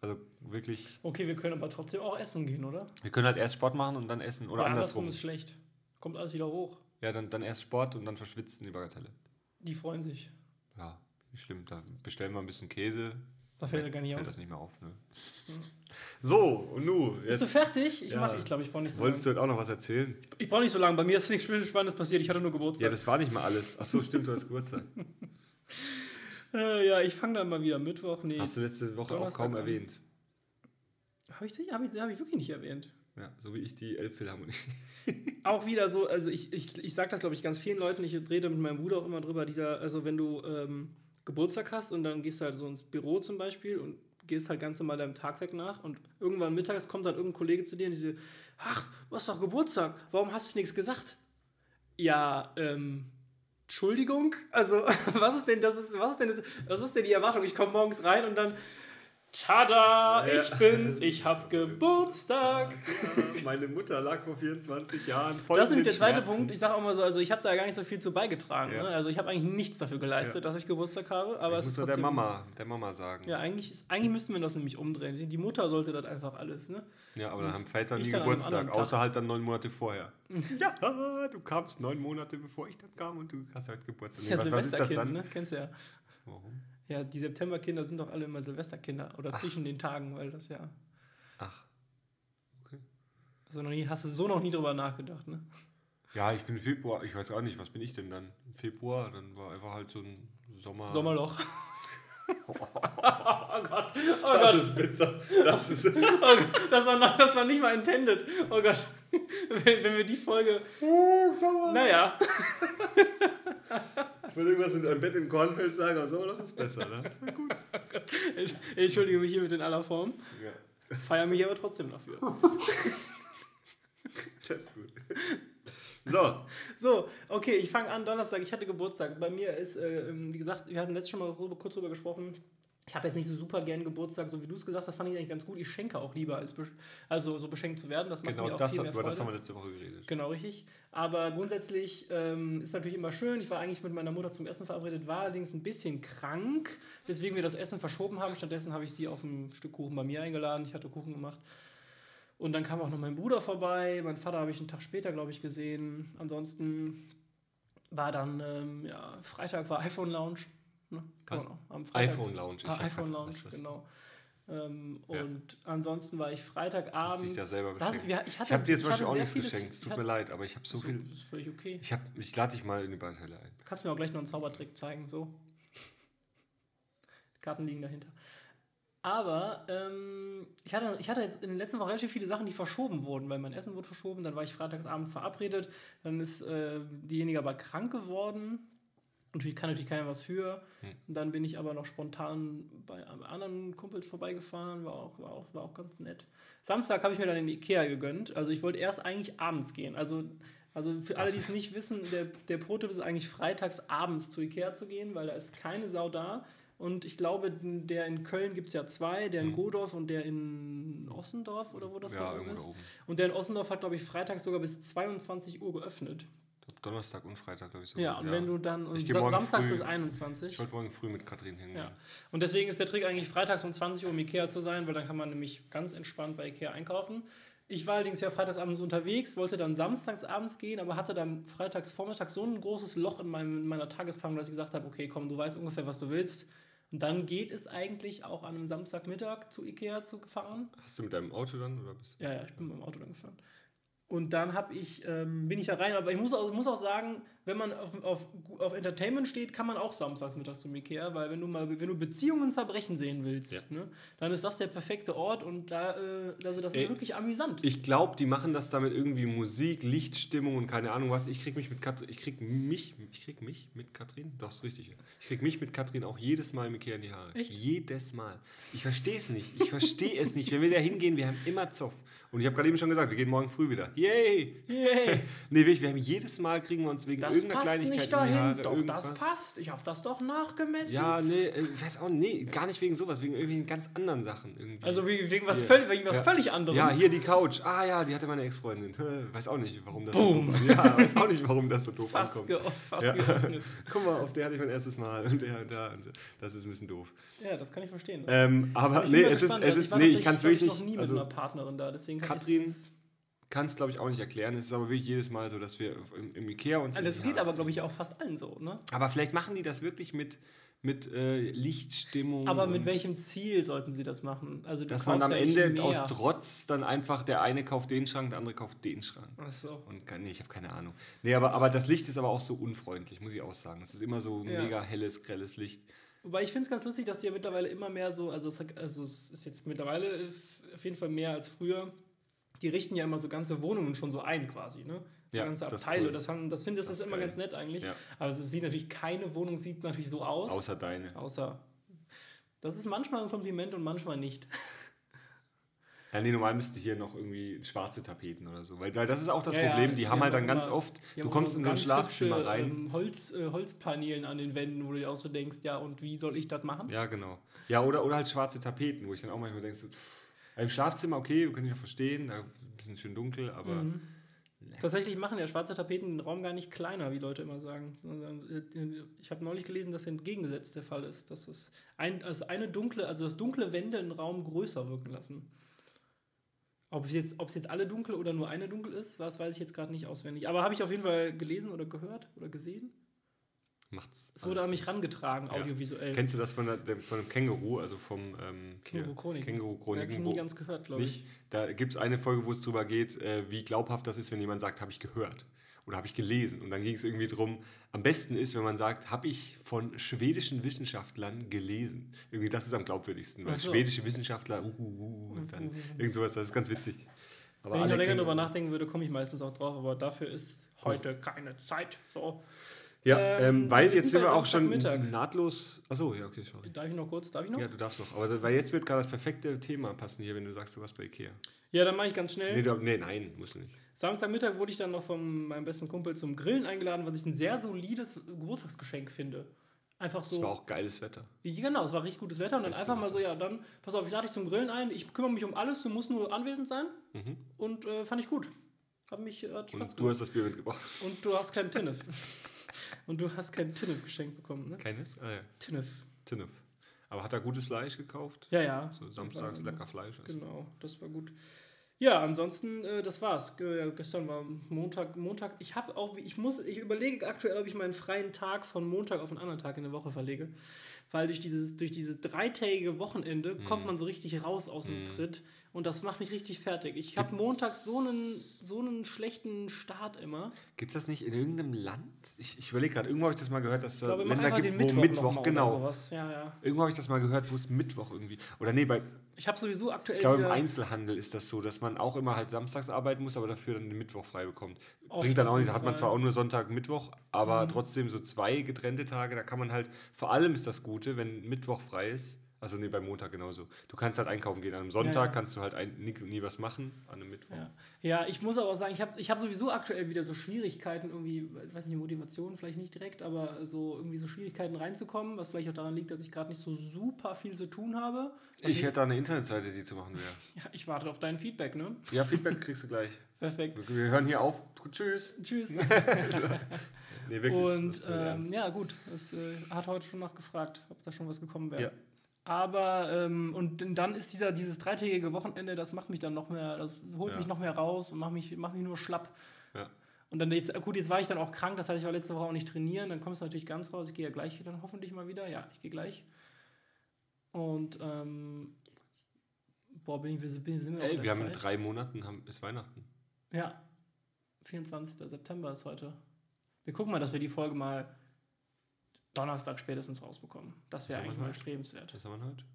Also wirklich. Okay, wir können aber trotzdem auch essen gehen, oder? Wir können halt erst Sport machen und dann essen. Oder ja, andersrum. ist schlecht. Kommt alles wieder hoch. Ja, dann, dann erst Sport und dann verschwitzen die Bagatelle. Die freuen sich. Ja, schlimm. Da bestellen wir ein bisschen Käse. Da fällt er gar nicht fällt auf. das nicht mehr auf, ne? Mhm. So, und nu. Jetzt. Bist du fertig? Ich, ja. ich glaube, ich brauche nicht so Wolltest lang. du heute auch noch was erzählen? Ich, ich brauche nicht so lange. Bei mir ist nichts Spannendes passiert. Ich hatte nur Geburtstag. Ja, das war nicht mal alles. Ach so, stimmt, du hast Geburtstag. äh, ja, ich fange dann mal wieder Mittwoch. Nee, hast du letzte Woche Donnerstag auch kaum an. erwähnt. Habe ich, hab ich, hab ich wirklich nicht erwähnt. Ja, so wie ich die Elbphilharmonie. auch wieder so, also ich, ich, ich sage das, glaube ich, ganz vielen Leuten. Ich rede mit meinem Bruder auch immer drüber. Dieser, also wenn du ähm, Geburtstag hast und dann gehst du halt so ins Büro zum Beispiel und gehst halt ganz normal deinem Tag weg nach und irgendwann mittags kommt dann irgendein Kollege zu dir und diese, ach, du hast doch Geburtstag, warum hast du nichts gesagt? Ja, ähm, Entschuldigung, also was ist denn das ist, was ist denn das, was ist denn die Erwartung? Ich komme morgens rein und dann Tada, ja. ich bin's, ich hab Geburtstag. Ja, meine Mutter lag vor 24 Jahren voll Das ist nämlich der zweite Punkt. Ich sage auch mal so, also ich habe da gar nicht so viel zu beigetragen. Ja. Ne? Also ich habe eigentlich nichts dafür geleistet, dass ich Geburtstag habe. Aber ich es muss der Mama, der Mama sagen. Ja, eigentlich, ist, eigentlich müssten wir das nämlich umdrehen. Die Mutter sollte das einfach alles. Ne? Ja, aber dann haben Väter nie Geburtstag, außer halt dann neun Monate vorher. ja, du kamst neun Monate bevor ich dann kam und du hast halt Geburtstag. Nee, ja, was, was ist das dann? Ne? Kennst du ja. Warum? Ja, die Septemberkinder sind doch alle immer Silvesterkinder oder Ach. zwischen den Tagen, weil das ja. Ach. Okay. Also noch nie, hast du so noch nie drüber nachgedacht, ne? Ja, ich bin im Februar, ich weiß auch nicht, was bin ich denn dann? Im Februar, dann war einfach halt so ein Sommer. Sommerloch. Oh Gott, oh das Gott. ist bitter. Das, ist oh das, war, das war nicht mal intended. Oh Gott. Wenn, wenn wir die Folge. Oh, naja. Ich will irgendwas mit einem Bett im Kornfeld sagen, aber Sommerloch ist besser, ne? Das war gut. Ich, entschuldige mich hiermit in aller Form. Ja. Feier mich aber trotzdem dafür. das ist gut. So. So, okay, ich fange an Donnerstag. Ich hatte Geburtstag. Bei mir ist, äh, wie gesagt, wir hatten letztes schon mal kurz drüber gesprochen ich habe jetzt nicht so super gern Geburtstag, so wie du es gesagt hast, fand ich eigentlich ganz gut. Ich schenke auch lieber, als also so beschenkt zu werden. Das macht genau, mir auch das, viel mehr über das haben wir letzte Woche geredet. Genau, richtig. Aber grundsätzlich ähm, ist natürlich immer schön. Ich war eigentlich mit meiner Mutter zum Essen verabredet, war allerdings ein bisschen krank, weswegen wir das Essen verschoben haben. Stattdessen habe ich sie auf ein Stück Kuchen bei mir eingeladen. Ich hatte Kuchen gemacht. Und dann kam auch noch mein Bruder vorbei. Mein Vater habe ich einen Tag später, glaube ich, gesehen. Ansonsten war dann, ähm, ja, Freitag war iPhone Lounge. Ne? iPhone Lounge. Ah, iPhone Lounge, genau. Ähm, ja. Und ansonsten war ich Freitagabend. Ich ja selber das, ja, ich, ich habe dir zum Beispiel auch nichts geschenkt. Es tut mir leid, aber ich habe so, so viel. Das ist völlig okay. Ich, ich lade dich mal in die Ballteile ein. Kannst du mir auch gleich noch einen Zaubertrick zeigen, so. Karten liegen dahinter. Aber ähm, ich, hatte, ich hatte jetzt in den letzten Wochen relativ viele Sachen, die verschoben wurden, weil mein Essen wurde verschoben. Dann war ich freitagsabend verabredet. Dann ist äh, diejenige aber krank geworden. Natürlich kann natürlich keiner was für. Hm. Dann bin ich aber noch spontan bei anderen Kumpels vorbeigefahren, war auch, war auch, war auch ganz nett. Samstag habe ich mir dann in die Ikea gegönnt. Also ich wollte erst eigentlich abends gehen. Also, also für alle, die es nicht wissen, der, der Pro-Tipp ist eigentlich freitags abends zu Ikea zu gehen, weil da ist keine Sau da. Und ich glaube, der in Köln gibt es ja zwei, der in hm. Godorf und der in Ossendorf oder wo das ja, da ist. Und der in Ossendorf hat, glaube ich, freitags sogar bis 22 Uhr geöffnet. Donnerstag und Freitag, glaube ich. So. Ja, und ja. wenn du dann und samstags früh, bis 21. Ich wollte morgen früh mit Katrin hingehen. Ja. Und deswegen ist der Trick eigentlich freitags um 20 Uhr im Ikea zu sein, weil dann kann man nämlich ganz entspannt bei Ikea einkaufen. Ich war allerdings ja freitagsabends unterwegs, wollte dann samstags abends gehen, aber hatte dann freitags vormittags so ein großes Loch in, meinem, in meiner Tagesplanung, dass ich gesagt habe, okay, komm, du weißt ungefähr, was du willst. Und dann geht es eigentlich auch an einem Samstagmittag zu Ikea zu fahren. Hast du mit deinem Auto dann? Oder bist ja, ja, ich bin mit meinem Auto dann gefahren. Und dann hab ich, ähm, bin ich da rein. Aber ich muss auch, muss auch sagen, wenn man auf, auf, auf Entertainment steht, kann man auch samstags mittags zum Ikea, weil wenn du mal, wenn du Beziehungen zerbrechen sehen willst, ja. ne, dann ist das der perfekte Ort und da, äh, also das Ey, ist wirklich amüsant. Ich glaube, die machen das damit irgendwie Musik, Lichtstimmung und keine Ahnung was. Ich krieg mich mit Katrin, ich krieg mich, ich krieg mich mit Katrin, doch, ist richtig. Ich krieg mich mit Katrin auch jedes Mal im Ikea in die Haare. Echt? Jedes Mal. Ich verstehe es nicht. Ich verstehe es nicht. Wenn wir da hingehen, wir haben immer Zoff. Und ich habe gerade eben schon gesagt, wir gehen morgen früh wieder. Yay! Yay! nee, wirklich, wir haben jedes Mal kriegen wir uns wegen Das irgendeiner passt Kleinigkeit nicht dahin. Haare, Doch, irgendwas. das passt. Ich habe das doch nachgemessen. Ja, nee, äh, ich weiß auch, nee, gar nicht wegen sowas, wegen irgendwelchen ganz anderen Sachen irgendwie. Also wegen, was, völlig, wegen was Ja. völlig anderem. Ja, hier die Couch. Ah ja, die hatte meine Ex-Freundin. Weiß auch nicht, warum das Boom. so doof Ja, weiß auch nicht, warum das so doof fast, ankommt. ge fast Ja. geöffnet. Guck mal, auf der hatte ich mein erstes Mal und der und da. Und das ist ein bisschen doof. Ja, das kann ich verstehen. Ähm, aber Ich nee, es ist, es Also ist, war nee, ich kann es wirklich noch nie nicht. mit Also, einer Partnerin da, deswegen kann Katrin, ich's- kann es glaube ich auch nicht erklären. Es ist aber wirklich jedes Mal so, dass wir im, im Ikea uns. Also das geht aber, glaube ich, auch fast allen so, ne? Aber vielleicht machen die das wirklich mit, mit äh, Lichtstimmung. Aber mit welchem Ziel sollten sie das machen? Also Dass man am ja Ende aus Trotz dann einfach der eine kauft den Schrank, der andere kauft den Schrank. Ach so. Und kann, nee, ich habe keine Ahnung. Nee, aber, aber das Licht ist aber auch so unfreundlich, muss ich auch sagen. Es ist immer so ein Ja. mega helles, grelles Licht. Wobei ich finde es ganz lustig, dass die ja mittlerweile immer mehr so, also es, hat- also es ist jetzt mittlerweile äh, auf jeden Fall mehr als früher. Die richten ja immer so ganze Wohnungen schon so ein quasi, ne? So Ja, ganze das Abteile. cool. Das, das finde ich das Das ist immer geil. ganz nett eigentlich. Ja. Aber es sieht natürlich, keine Wohnung sieht natürlich so aus. Außer deine. Außer. Das ist manchmal ein Kompliment und manchmal nicht. Ja, nee, normal müsste hier noch irgendwie schwarze Tapeten oder so. Weil, weil das ist auch das Ja, ja, Problem. Die die haben halt dann immer- ganz oft, du kommst in so ein Schlafzimmer hübsche, rein. Ähm, Holz, äh, Holzpaneelen an den Wänden, wo du dir auch so denkst, ja, und wie soll ich das machen? Ja, genau. Ja, oder, oder halt schwarze Tapeten, wo ich dann auch manchmal denke, so, pff, im Schlafzimmer, okay, kann ich noch verstehen, da ein bisschen schön dunkel, aber Mhm. Tatsächlich machen ja schwarze Tapeten den Raum gar nicht kleiner, wie Leute immer sagen. Äh, Ich habe neulich gelesen, dass entgegengesetzt der Fall ist. Dass es ein, also eine dunkle, also dass dunkle Wände einen Raum größer wirken lassen. Ob es jetzt, ob es jetzt alle dunkel oder nur eine dunkel ist, das weiß ich jetzt gerade nicht auswendig. Aber habe ich auf jeden Fall gelesen oder gehört oder gesehen. Macht's. Es wurde an mich rangetragen, Ja. audiovisuell. Kennst du das von, der, dem- von dem Känguru, also vom ähm, Känguru Chroniken. Känguru Ja, hab ich Chroniken, nie ganz gehört, glaube ich. nicht? Da gibt es eine Folge, wo es drüber geht, äh, wie glaubhaft das ist, wenn jemand sagt, habe ich gehört oder habe ich gelesen. Und dann ging es irgendwie drum, am besten ist, wenn man sagt, habe ich von schwedischen Wissenschaftlern gelesen. Irgendwie das ist am glaubwürdigsten, weil so. schwedische Wissenschaftler, uh, uh, uh, und dann irgend sowas, das ist ganz witzig. Aber Wenn ich noch länger drüber nachdenken würde, komme ich meistens auch drauf, aber dafür ist heute keine Zeit. So. Ja, Ähm, ähm, weil jetzt sind wir auch schon Samstagmittag. nahtlos. Achso, ja, okay, sorry. Darf ich noch kurz? Darf ich noch? Ja, du darfst noch. Aber weil jetzt wird gerade das perfekte Thema passen hier, wenn du sagst, du warst bei Ikea. Ja, dann mache ich ganz schnell. Nee, du, nee nein, musst du nicht. Samstagmittag wurde ich dann noch von meinem besten Kumpel zum Grillen eingeladen, was ich ein sehr solides Geburtstagsgeschenk finde. Einfach so. Es war auch geiles Wetter. Ja, genau, es war richtig gutes Wetter und dann Beste einfach mal so, ja, dann, pass auf, ich lade dich zum Grillen ein, ich kümmere mich um alles, du musst nur anwesend sein. Mhm. Und äh, fand ich gut. Hat mich hat Spaß Und du gemacht. hast das Bier mitgebracht. Und du hast keinen Tinnef. und du hast keinen Tinnef geschenkt bekommen, ne? Keines? Ah ja, Tinnef. Tinnef. Aber hat er gutes Fleisch gekauft? Ja, ja. So samstags lecker Fleisch. essen. Genau, das war gut. Ja, ansonsten, äh, das war's. Ge gestern war Montag. Montag. Ich habe auch, ich muss, ich überlege aktuell, ob ich meinen freien Tag von Montag auf einen anderen Tag in der Woche verlege. Weil durch dieses, durch dieses dreitägige Wochenende Mhm. kommt man so richtig raus aus dem Tritt. Und das macht mich richtig fertig. Ich habe Montag so einen, so einen schlechten Start immer. Gibt es das nicht in irgendeinem Land? Ich, ich überlege gerade, irgendwo habe ich das mal gehört, dass es da Länder gibt, wo Mittwoch, Mittwoch, genau. Ja, ja. Irgendwo habe ich das mal gehört, wo es Mittwoch irgendwie. Oder nee, bei, Ich habe sowieso aktuell. ich glaube im Einzelhandel ist das so, dass man auch immer halt samstags arbeiten muss, aber dafür dann den Mittwoch frei bekommt. Oft Bringt dann auch nicht, da hat man zwar auch nur Sonntag, Mittwoch, aber Mhm. trotzdem so zwei getrennte Tage, da kann man halt, vor allem ist das Gute, wenn Mittwoch frei ist, also nee, beim Montag genauso. Du kannst halt einkaufen gehen, an einem Sonntag ja. kannst du halt ein, nie, nie was machen, an einem Mittwoch. Ja. ja, ich muss aber auch sagen, ich habe ich hab sowieso aktuell wieder so Schwierigkeiten, irgendwie, ich weiß nicht, Motivation vielleicht nicht direkt, aber so irgendwie so Schwierigkeiten reinzukommen, was vielleicht auch daran liegt, dass ich gerade nicht so super viel zu tun habe. Ich hätte da eine Internetseite, die zu machen wäre. Ja, ich warte auf dein Feedback, ne? Ja, Feedback kriegst du gleich. Perfekt. Wir hören hier auf. Tschüss. Tschüss. Nee, wirklich. Und ähm, ja, gut, es äh, hat heute schon nachgefragt, ob da schon was gekommen wäre. Ja. Aber, ähm, und dann ist dieser, dieses dreitägige Wochenende, das macht mich dann noch mehr, das holt Ja. mich noch mehr raus und macht mich, macht mich nur schlapp. Ja. Und dann jetzt, gut, jetzt war ich dann auch krank, das heißt, ich war letzte Woche auch nicht trainieren, dann kommst du natürlich ganz raus. Ich gehe ja gleich dann hoffentlich mal wieder. Ja, ich gehe gleich. Und, ähm, boah, bin ich, bin, sind wir Ey, wir haben in drei Monaten haben, ist Weihnachten. Ja, 24. September ist heute. Wir gucken mal, dass wir die Folge mal Donnerstag spätestens rausbekommen. Das wäre eigentlich mal strebenswert. Was haben wir heute?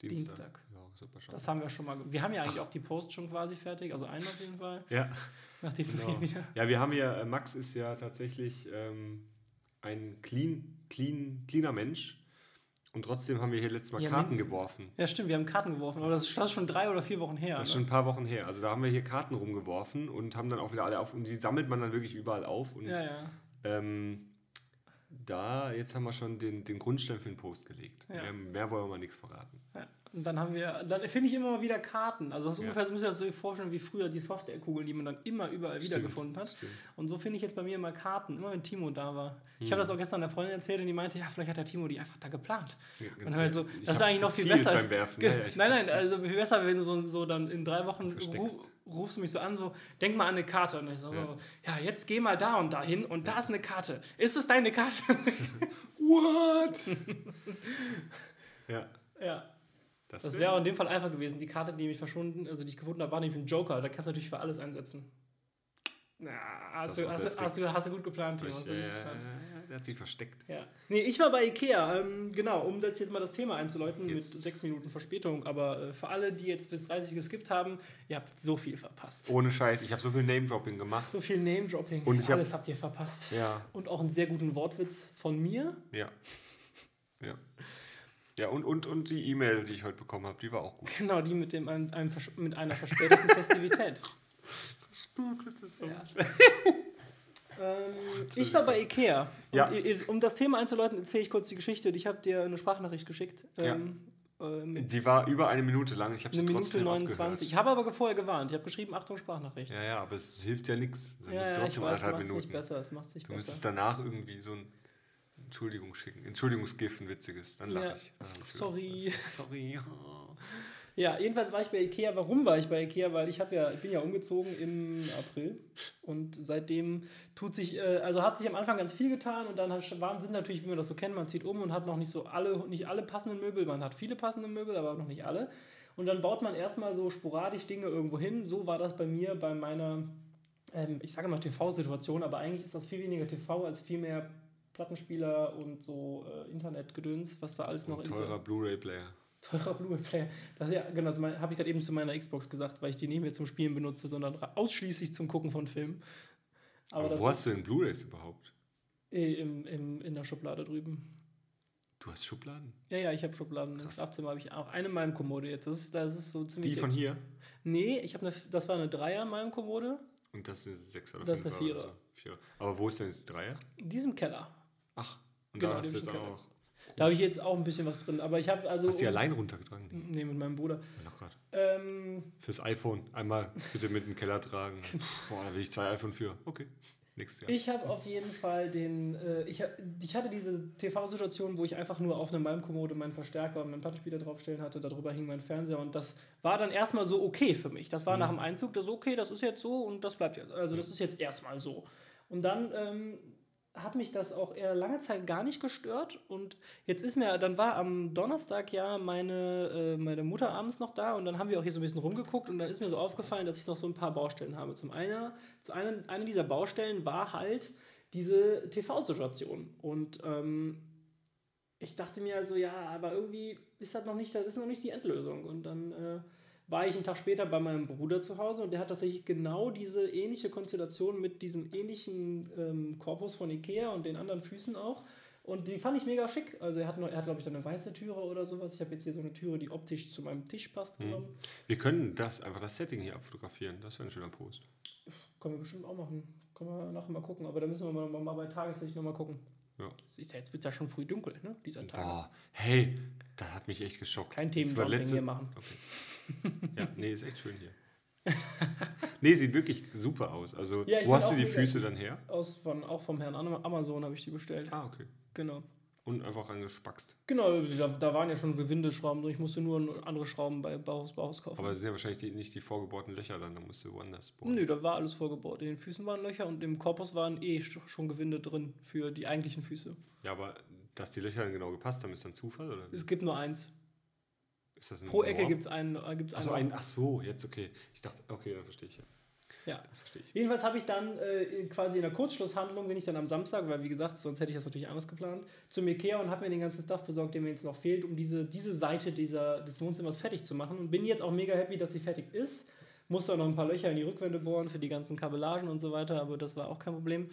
Dienstag. Ja, super schade. Das haben wir schon mal. Wir haben ja eigentlich auch die Post schon quasi fertig, also einen auf jeden Fall. ja, Nachdem genau. wir wieder. ja, wir haben ja, äh, Max ist ja tatsächlich ähm, ein clean, clean, cleaner Mensch. Und trotzdem haben wir hier letztes Mal Ja, Karten geworfen. Ja, stimmt, wir haben Karten geworfen, aber das ist, das ist schon drei oder vier Wochen her. Das ist ne? schon ein paar Wochen her. Also da haben wir hier Karten rumgeworfen und haben dann auch wieder alle auf. Und die sammelt man dann wirklich überall auf. Und Ja, ja. Ähm, da, jetzt haben wir schon den, den Grundstein für den Post gelegt. Ja. Mehr, mehr wollen wir mal nichts verraten. ja. Und dann haben wir, dann finde ich immer mal wieder Karten. Also das ist Ja. ungefähr, so muss ich das so vorstellen wie früher die Softwarekugeln, die man dann immer überall wiedergefunden hat. Stimmt. Und so finde ich jetzt bei mir immer Karten, immer wenn Timo da war. Ich Hm. habe das auch gestern der Freundin erzählt und die meinte, ja, vielleicht hat der Timo die einfach da geplant. Ja, Und dann war ich so, ich das wäre eigentlich noch viel besser. beim Werfen. Ja, nein, nein, also viel besser, wenn du so, so dann in drei Wochen Versteckst. ru rufst du mich so an, so, denk mal an eine Karte. Und ich so, Ja. so ja, jetzt geh mal da und dahin und da ist eine Karte. Ist es deine Karte? What? ja, ja. Das, Das wär- wäre in dem Fall einfach gewesen. Die Karte, die nämlich verschwunden, also die ich gefunden habe, war nämlich ein Joker. Da kannst du natürlich für alles einsetzen. Na, hast, du, hast, hast, du, hast du gut geplant, Timo. Hast du Ja, gut ja, geplant. ja, der hat sich versteckt. Ja. Nee, ich war bei Ikea, ähm, genau, um das jetzt mal das Thema einzuläuten Jetzt. mit sechs Minuten Verspätung. Aber äh, für alle, die jetzt bis 30 geskippt haben, ihr habt so viel verpasst. Ohne Scheiß, ich habe so viel Name-Dropping gemacht. So viel Name-Dropping. Und ich hab- Alles habt ihr verpasst. Ja, Und auch einen sehr guten Wortwitz von mir. ja. Ja. Ja, und, und, und die E-Mail, die ich heute bekommen habe, die war auch gut. Genau, die mit, dem, einem, einem, mit einer verspäteten Festivität. Das ist so. Ja. ähm, ich war bei Ikea. Ja. Und, um das Thema einzuläuten, erzähle ich kurz die Geschichte. Ich habe dir eine Sprachnachricht geschickt. Ja. Ähm, ähm, Die war über eine Minute lang. Ich habe eine sie Minute trotzdem 29. abgehört. Ich habe aber vorher gewarnt. Ich habe geschrieben, Achtung, Sprachnachricht. Ja, ja, aber es hilft ja nichts. Ja, ja, ich weiß, es macht es nicht besser. Es macht nicht Du müsstest besser. danach irgendwie so ein Entschuldigung schicken. Entschuldigungsgif, ein witziges. Dann lache Ja. ich. Dann ich Sorry. Sorry. Ja, jedenfalls war ich bei Ikea. Warum war ich bei Ikea? Weil ich habe ja, ich bin ja umgezogen im April und seitdem tut sich, äh, also hat sich am Anfang ganz viel getan und dann waren, sind natürlich, wie man das so kennt, man zieht um und hat noch nicht so alle, nicht alle passenden Möbel, man hat viele passende Möbel, aber noch nicht alle. Und dann baut man erstmal so sporadisch Dinge irgendwo hin. So war das bei mir bei meiner, ähm, ich sage mal TV-Situation, aber eigentlich ist das viel weniger TV als viel mehr Plattenspieler und so äh, Internetgedöns, was da alles noch in dieser- Teurer Blu-ray-Player. Teurer Blu-ray-Player. Das ja, genau, das habe ich gerade eben zu meiner Xbox gesagt, weil ich die nicht mehr zum Spielen benutze, sondern ausschließlich zum Gucken von Filmen. Aber, Aber wo ist hast du denn Blu-rays überhaupt? im, im, in der Schublade drüben. Du hast Schubladen? Ja, ja, ich habe Schubladen. Im Krass. Schlafzimmer habe ich auch eine in meinem Kommode jetzt. Das ist, das ist so ziemlich. Die von hier? nee, ich habe eine, das war eine Dreier in meinem Kommode. Und das ist eine 6 oder Das ist eine Vierer. So. Vierer. Aber wo ist denn die Dreier? In diesem Keller. Ach, und Genau, da hast du jetzt auch. Da habe ich jetzt auch ein bisschen was drin. Aber ich habe also. Hast du die allein runtergetragen? Nee, mit meinem Bruder. Noch grad. Ähm, Fürs iPhone. Einmal bitte mit in den Keller tragen. Boah, da will ich zwei iPhone für. Okay. Nächstes Jahr. Ich habe auf jeden Fall den. Äh, ich, ich hatte diese TV-Situation, wo ich einfach nur auf einer Malmkommode meinen Verstärker und meinen Plattenspieler draufstellen hatte. Darüber hing mein Fernseher und das war dann erstmal so okay für mich. Das war nach dem Einzug das okay, das ist jetzt so und das bleibt jetzt. Also, das ist jetzt erstmal so. Und dann. Ähm, hat mich das auch eher lange Zeit gar nicht gestört. Und jetzt ist mir, dann war am Donnerstag ja meine, äh, meine Mutter abends noch da und dann haben wir auch hier so ein bisschen rumgeguckt und dann ist mir so aufgefallen, dass ich noch so ein paar Baustellen habe. Zum einen, zu einen, eine dieser Baustellen war halt diese TV-Situation und ähm, ich dachte mir also, ja, aber irgendwie ist das noch nicht, das ist noch nicht die Endlösung. Und dann äh, war ich einen Tag später bei meinem Bruder zu Hause und der hat tatsächlich genau diese ähnliche Konstellation mit diesem ähnlichen ähm, Korpus von Ikea und den anderen Füßen auch. Und die fand ich mega schick. Also er hat, noch- er hat glaube ich, dann eine weiße Türe oder sowas. Ich habe jetzt hier so eine Türe, die optisch zu meinem Tisch passt, genommen. Wir können das einfach das Setting hier abfotografieren. Das wäre ein schöner Post. Können wir bestimmt auch machen. Können wir nachher mal gucken. Aber da müssen wir mal, mal bei Tageslicht nochmal gucken. Ja. Es ist ja, jetzt wird ja schon früh dunkel, ne? Dieser Tag. Boah, hey, das hat mich echt geschockt. Kein Themendumping letzte- hier machen. Okay. Ja, nee, ist echt schön hier. nee, sieht wirklich super aus. Also, Ja, wo hast du die Füße dann her? Aus von, auch vom Herrn Am- Amazon habe ich die bestellt. Ah, okay. Genau. Und einfach angespackst. Genau, da, da waren ja schon Gewindeschrauben drin. Ich musste nur andere Schrauben bei Bauhaus Bauhaus kaufen. Aber das sind ja wahrscheinlich die, nicht die vorgebohrten Löcher dann, da musst du woanders bohren. Nö, da war alles vorgebaut. In den Füßen waren Löcher und im Korpus waren eh sch- schon Gewinde drin für die eigentlichen Füße. Ja, aber dass die Löcher dann genau gepasst haben, ist dann Zufall? Oder Es gibt nur eins. ist das ein Pro Ecke gibt es einen. Äh, gibt's Ach so, einen. ein, ach so, jetzt okay. Ich dachte, okay, dann verstehe ich ja. Ja. Das verstehe ich. Jedenfalls habe ich dann äh, quasi in der Kurzschlusshandlung, bin ich dann am Samstag, weil wie gesagt, sonst hätte ich das natürlich anders geplant, zum Ikea und habe mir den ganzen Stuff besorgt, der mir jetzt noch fehlt, um diese, diese Seite dieser, des Wohnzimmers fertig zu machen. Und bin jetzt auch mega happy, dass sie fertig ist. Musste auch noch ein paar Löcher in die Rückwände bohren für die ganzen Kabellagen und so weiter, aber das war auch kein Problem.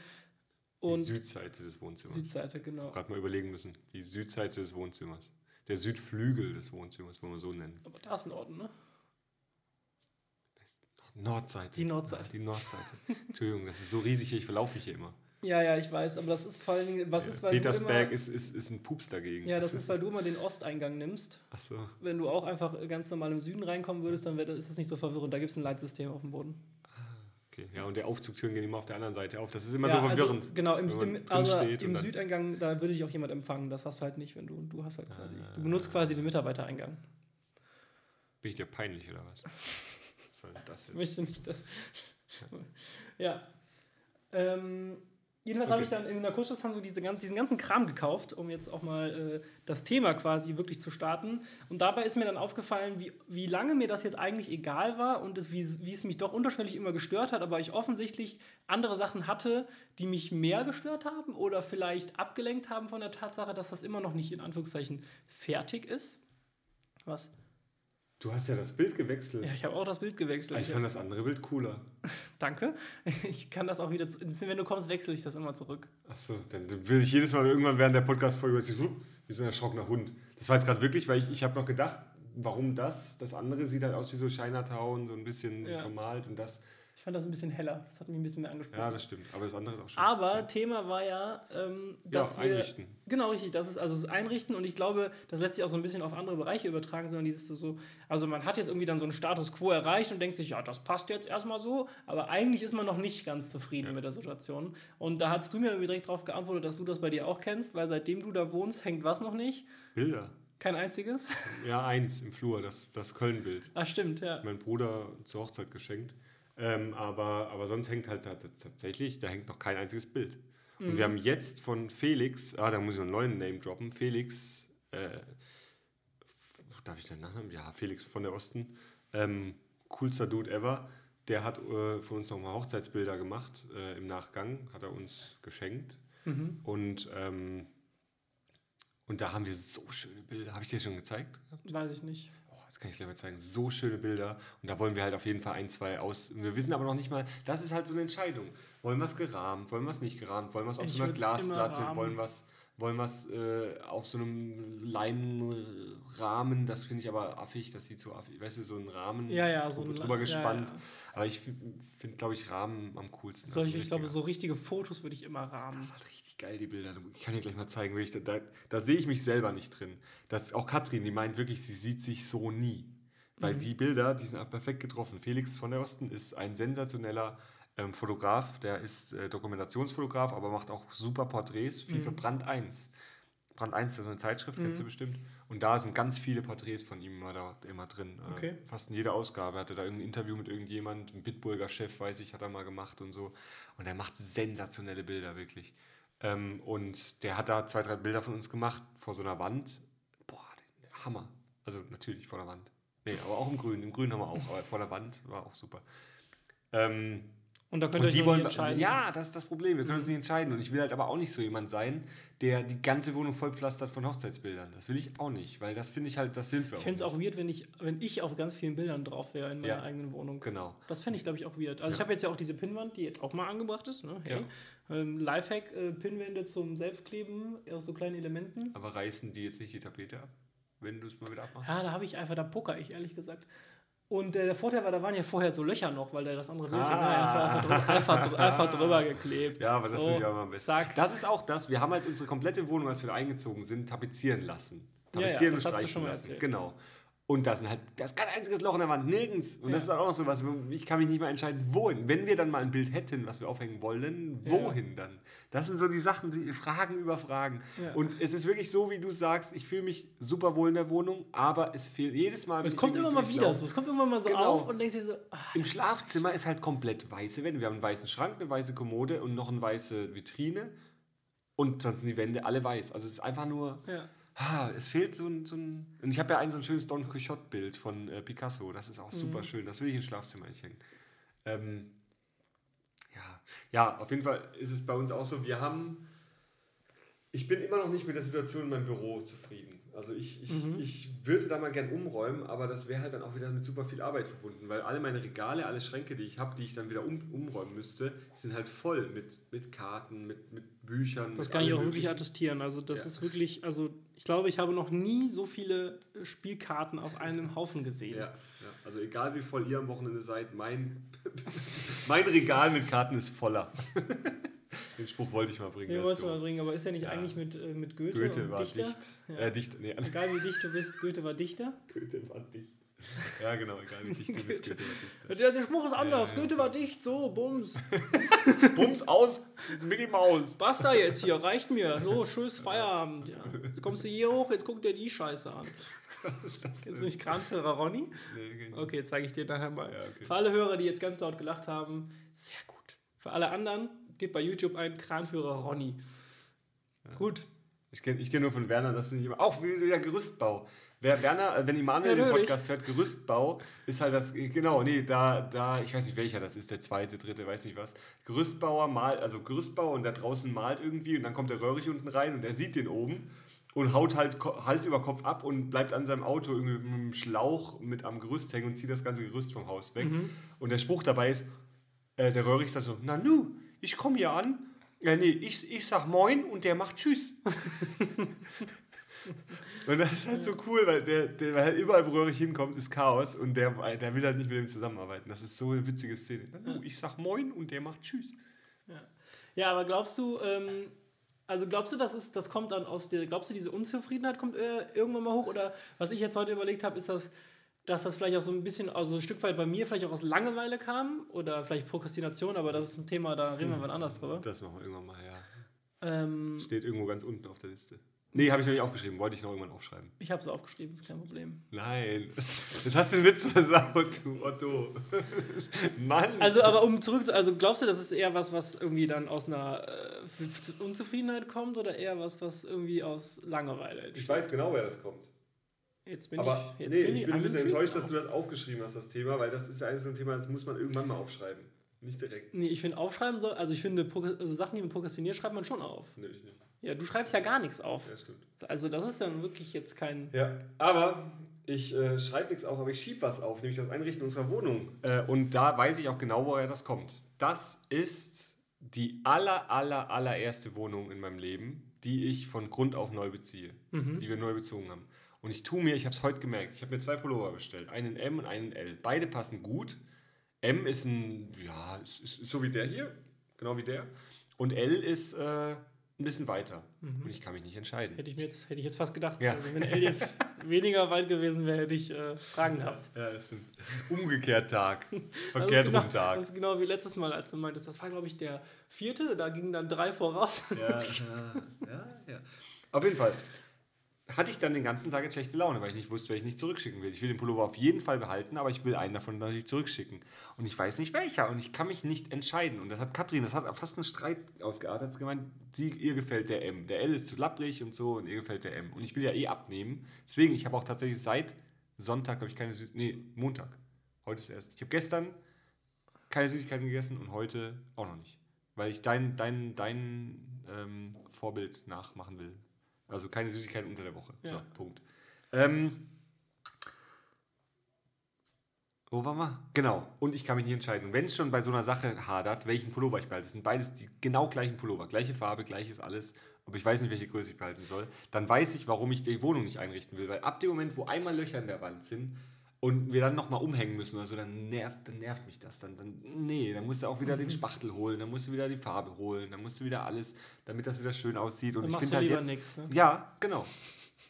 die Und Südseite des Wohnzimmers. Südseite, genau. Gerade mal überlegen müssen. Die Südseite des Wohnzimmers. der Südflügel des Wohnzimmers, wollen wir so nennen. Aber da ist ein Ort, ne? Nordseite. Die Nordseite. Die Nordseite. Entschuldigung, das ist so riesig hier, ich verlaufe mich hier immer. Ja, ja, ich weiß, aber das ist vor allen Dingen, was ist, weil Petersberg du immer, ist, ist, ist ein Pups dagegen. Ja, das ist, weil du immer den Osteingang nimmst. Ach so. Wenn du auch einfach ganz normal im Süden reinkommen würdest, dann wär, ist das nicht so verwirrend. Da gibt es ein Leitsystem auf dem Boden. Okay, ja, und der Aufzugtüren gehen immer auf der anderen Seite auf. Das ist immer ja, so verwirrend. Also, genau, im, im, und im Südeingang, da würde dich auch jemand empfangen. Das hast du halt nicht, wenn du, du hast halt quasi, Ah. du benutzt quasi den Mitarbeitereingang. Bin ich dir peinlich oder was? soll das Ich jetzt? möchte nicht, dass. ja. Ähm, jedenfalls habe Okay. ich dann in der Kursus haben so diese, diesen ganzen Kram gekauft, um jetzt auch mal äh, das Thema quasi wirklich zu starten. Und dabei ist mir dann aufgefallen, wie, wie lange mir das jetzt eigentlich egal war und es, wie, wie es mich doch unterschwellig immer gestört hat, aber ich offensichtlich andere Sachen hatte, die mich mehr gestört haben oder vielleicht abgelenkt haben von der Tatsache, dass das immer noch nicht in Anführungszeichen fertig ist. Was? Du hast ja das Bild gewechselt. Ja, ich habe auch das Bild gewechselt. ich fand das andere Bild cooler. Danke. Ich kann das auch wieder. Wenn du kommst, wechsle ich das immer zurück. Achso, dann will ich jedes Mal irgendwann während der Podcast-Folge wie so ein erschrockener Hund. Das war jetzt gerade wirklich, weil ich, ich habe noch gedacht, warum das? Das andere sieht halt aus wie so Chinatown, so ein bisschen Ja. vermalt und das. Ich fand das ein bisschen heller. Das hat mich ein bisschen mehr angesprochen. Ja, das stimmt. Aber das andere ist auch schön. Aber Thema war ja, ähm, ja, dass wir. einrichten. Genau, richtig. Das ist also das Einrichten und ich glaube, das lässt sich auch so ein bisschen auf andere Bereiche übertragen, sondern dieses so, also man hat jetzt irgendwie dann so einen Status quo erreicht und denkt sich, ja, das passt jetzt erstmal so, aber eigentlich ist man noch nicht ganz zufrieden mit der Situation. Und da hast du mir irgendwie direkt darauf geantwortet, dass du das bei dir auch kennst, weil seitdem du da wohnst, hängt was noch nicht? Bilder. Kein einziges? Ja, eins im Flur, das, das Köln-Bild. ah, stimmt, ja. Mein Bruder zur Hochzeit geschenkt. Ähm, aber, aber sonst hängt halt tat- tatsächlich, da hängt noch kein einziges Bild. Und wir haben jetzt von Felix, ah, da muss ich noch einen neuen Name droppen, Felix, äh, darf ich den Nachnamen? Ja, Felix von der Osten, ähm, coolster Dude ever. Der hat äh, von uns nochmal Hochzeitsbilder gemacht äh, im Nachgang, hat er uns geschenkt. Und, ähm, und da haben wir so schöne Bilder. Habe ich dir schon gezeigt? Weiß ich nicht. Kann ich gleich mal zeigen. So schöne Bilder. Und da wollen wir halt auf jeden Fall ein, zwei aus. Wir wissen aber noch nicht mal, das ist halt so eine Entscheidung. Wollen wir es gerahmt? Wollen wir es nicht gerahmt? Wollen wir es auf Ich so einer Glasplatte? Wollen wir es wollen äh, auf so einem Leinenrahmen? Das finde ich aber affig. Das sieht so affig. Weißt du, so ein Rahmen Ja, ja, so ein- drüber ja, gespannt. ja. Aber ich finde, glaube ich, Rahmen am coolsten. Solche, Also ich glaube, so richtige Fotos würde ich immer rahmen. das ist halt richtig geil, die Bilder. Ich kann dir gleich mal zeigen, wirklich, da, da, da sehe ich mich selber nicht drin. Das, auch Katrin, die meint wirklich, sie sieht sich so nie. Weil die Bilder, die sind auch perfekt getroffen. Felix von der Osten ist ein sensationeller ähm, Fotograf, der ist äh, Dokumentationsfotograf, aber macht auch super Porträts, viel für Brand 1. Brand 1 ist ja so eine Zeitschrift, kennst du bestimmt. Und da sind ganz viele Porträts von ihm immer, da, immer drin. Äh, Okay. Fast in jeder Ausgabe hatte da irgendein Interview mit irgendjemand, ein Bitburger Chef, weiß ich, hat er mal gemacht und so. Und er macht sensationelle Bilder, wirklich. Ähm, und der hat da zwei, drei Bilder von uns gemacht vor so einer Wand. Boah, Hammer. Also natürlich vor der Wand. Nee, aber auch im Grün. Im Grün haben wir auch, aber vor der Wand war auch super. Ähm, Und da könnt ihr euch die wollen entscheiden. Ja, das ist das Problem. Wir können uns nicht entscheiden. Und ich will halt aber auch nicht so jemand sein, der die ganze Wohnung vollpflastert von Hochzeitsbildern. Das will ich auch nicht, weil das finde ich halt, das sind wir Ich fände es auch weird, wenn ich, wenn ich auf ganz vielen Bildern drauf wäre in meiner Ja. eigenen Wohnung. Genau. Das fände ich, glaube ich, auch weird. Also ich habe jetzt ja auch diese Pinnwand, die jetzt auch mal angebracht ist. Ne? Hey. Ähm, Lifehack, äh, Pinnwände zum Selbstkleben aus so kleinen Elementen. Aber reißen die jetzt nicht die Tapete ab, wenn du es mal wieder abmachst? Ja, da habe ich einfach, da poker ich, ehrlich gesagt. Und äh, der Vorteil war, da waren ja vorher so Löcher noch, weil der das andere Bild Ah. ne, einfach, einfach, drüber, einfach, drü- einfach drüber geklebt. Ja, aber das so, ich auch immer am besten. Zack. Das ist auch das. Wir haben halt unsere komplette Wohnung, als wir da eingezogen sind, tapezieren lassen. Ja, ja, Tapezieren das und du streichen schon mal lassen. erzählt. Genau. Und da sind halt, da ist kein einziges Loch in der Wand, nirgends. Und das ist Ja. dann auch so was, ich kann mich nicht mal entscheiden, wohin. Wenn wir dann mal ein Bild hätten, was wir aufhängen wollen, wohin dann? Das sind so die Sachen, die Fragen über Fragen. Ja. Und es ist wirklich so, wie du sagst, ich fühle mich super wohl in der Wohnung, aber es fehlt jedes Mal. Es kommt immer mal wieder so. Es kommt immer mal so Genau. auf und denkst dir so, ah, im Schlafzimmer ist halt komplett weiße Wände. Wir haben einen weißen Schrank, eine weiße Kommode und noch eine weiße Vitrine. Und sonst sind die Wände alle weiß. Also es ist einfach nur. ja. Ah, es fehlt so ein. So ein und ich habe ja ein so ein schönes Don Quixote-Bild von äh, Picasso. Das ist auch Mhm. super schön. Das will ich ins Schlafzimmer nicht hängen. Ähm, ja. ja, auf jeden Fall ist es bei uns auch so, wir haben. Ich bin immer noch nicht mit der Situation in meinem Büro zufrieden. Also ich, ich, Mhm. ich würde da mal gern umräumen, aber das wäre halt dann auch wieder mit super viel Arbeit verbunden, weil alle meine Regale, alle Schränke, die ich habe, die ich dann wieder um, umräumen müsste, sind halt voll mit, mit Karten, mit, mit Büchern. Das kann ich auch wirklich attestieren. Also das Ja. ist wirklich, also ich glaube, ich habe noch nie so viele äh, Spielkarten auf einem Haufen gesehen. Ja, ja, also egal wie voll ihr am Wochenende seid, mein, mein Regal mit Karten ist voller. Den Spruch wollte ich mal bringen. Den wolltest ist du mal bringen, aber ist ja nicht Ja. eigentlich mit, äh, mit Goethe, Goethe war Dichter? dicht. Ja. Äh, dicht, nee, Egal wie dicht du bist, Goethe war Dichter. Goethe war dicht. Ja, genau, egal wie dicht du bist, Goethe war dicht. Der, der Spruch ist anders. Ja, Goethe war dicht, so, bums. Bums aus, Mickey Maus. Basta jetzt hier, reicht mir. So, tschüss, Feierabend. Jetzt kommst du hier hoch, jetzt guck dir die Scheiße an. Was ist das Jetzt denn? nicht Kranführer Ronny? Nee, okay. Okay, zeige ich dir nachher mal. Okay. Für alle Hörer, die jetzt ganz laut gelacht haben, sehr gut. Für alle anderen, gebt bei YouTube ein Kranführer Ronny. Gut. Ich kenne ich kenn nur von Werner, das finde ich immer. Auch wieder Gerüstbau. Wer, Werner, äh, wenn Immanuel den. Podcast hört, Gerüstbau ist halt das, genau, nee, da, da, ich weiß nicht welcher das ist, der zweite, dritte, weiß nicht was. Gerüstbauer malt, also Gerüstbau und da draußen malt irgendwie und dann kommt der Röhrig unten rein und er sieht den oben und haut halt Hals über Kopf ab und bleibt an seinem Auto irgendwie mit einem Schlauch mit am Gerüst hängen und zieht das ganze Gerüst vom Haus weg. Und der Spruch dabei ist, äh, der Röhrig sagt so, na nu, ich komme hier an, ja, nee, ich, ich sag Moin und der macht Tschüss. und das ist halt so cool, weil der, der weil halt überall, wo Röhrig hinkommt, ist Chaos und der, der will halt nicht mit ihm zusammenarbeiten. Das ist so eine witzige Szene. Nu, ich sag Moin und der macht Tschüss. Ja, aber glaubst du, ähm, also glaubst du, das, ist, das kommt dann aus der, glaubst du, diese Unzufriedenheit kommt äh, irgendwann mal hoch? Oder was ich jetzt heute überlegt habe, ist das, dass das vielleicht auch so ein bisschen, also ein Stück weit bei mir vielleicht auch aus Langeweile kam oder vielleicht Prokrastination, aber das ist ein Thema, da reden wir wann anders drüber. Das machen wir irgendwann mal, ja. Ähm, Steht irgendwo ganz unten auf der Liste. Nee, habe ich noch nicht aufgeschrieben. Wollte ich noch irgendwann aufschreiben. ich habe es aufgeschrieben, ist kein Problem. Nein. Jetzt hast du den Witz versaut, du Otto. Mann. Also, aber um zurück zu, also glaubst du, das ist eher was, was irgendwie dann aus einer äh, Unzufriedenheit kommt oder eher was, was irgendwie aus Langeweile ich entsteht? weiß genau, wer das kommt. Jetzt bin Aber ich, jetzt nee, ich bin ein bisschen enttäuscht, dass du das aufgeschrieben hast, das Thema, weil das ist ja eigentlich so ein Thema, das muss man irgendwann mal aufschreiben. Nicht direkt. Nee, ich finde aufschreiben soll, also ich finde also Sachen, die man prokrastiniert, schreibt man schon auf. Nee, ich nicht. Ja, du schreibst ja gar nichts auf. Ja, stimmt. Also das ist dann wirklich jetzt kein. Ja, aber ich äh, schreibe nichts auf, aber ich schiebe was auf, nämlich das Einrichten unserer Wohnung. Äh, und da weiß ich auch genau, woher das kommt. Das ist die aller, aller, allererste Wohnung in meinem Leben, die ich von Grund auf neu beziehe, die wir neu bezogen haben. Und ich tue mir, ich habe es heute gemerkt, ich habe mir zwei Pullover bestellt, einen M und einen L. Beide passen gut. M ist ein, ja, ist, ist, so wie der hier, genau wie der. Und L ist äh, ein bisschen weiter. Und ich kann mich nicht entscheiden. Hätte ich mir jetzt, hätte ich jetzt fast gedacht. Ja. Also wenn L jetzt weniger weit gewesen wäre, hätte ich äh, Fragen gehabt. Ja, das stimmt. Umgekehrt Tag. Verkehrt ist genau, rum Tag. Das ist genau wie letztes Mal, als du meintest, das war, glaube ich, der vierte, da gingen dann drei voraus. Ja, ja, ja, ja. Auf jeden Fall hatte ich dann den ganzen Tag jetzt schlechte Laune, weil ich nicht wusste, wer ich nicht zurückschicken will. Ich will den Pullover auf jeden Fall behalten, aber ich will einen davon natürlich zurückschicken. Und ich weiß nicht welcher und ich kann mich nicht entscheiden. Und das hat Katrin, das hat fast einen Streit ausgeartet. Hat sie gemeint, sie, ihr gefällt der M. Der L ist zu lapprig und so und ihr gefällt der M. Und ich will ja eh abnehmen. Deswegen, ich habe auch tatsächlich seit Sonntag, habe ich keine Süß Nee, Montag. Heute ist erst. Ich habe gestern keine Süßigkeiten gegessen und heute auch noch nicht. Weil ich dein, dein, dein ähm, Vorbild nachmachen will. Also keine Süßigkeiten unter der Woche. So, Ja. Punkt. Ähm, wo waren wir? Genau. Und ich kann mich nicht entscheiden. Und wenn es schon bei so einer Sache hadert, welchen Pullover ich behalte, das sind beides die genau gleichen Pullover, gleiche Farbe, gleiches alles, aber ich weiß nicht, welche Größe ich behalten soll, dann weiß ich, warum ich die Wohnung nicht einrichten will. Weil ab dem Moment, wo einmal Löcher in der Wand sind und wir dann nochmal umhängen müssen oder so, dann nervt, dann nervt mich das. Dann, dann, nee, dann musst du auch wieder den Spachtel holen, dann musst du wieder die Farbe holen, dann musst du wieder alles, damit das wieder schön aussieht. Und Dann ich machst finde du halt lieber jetzt, nix, ne? Ja, genau.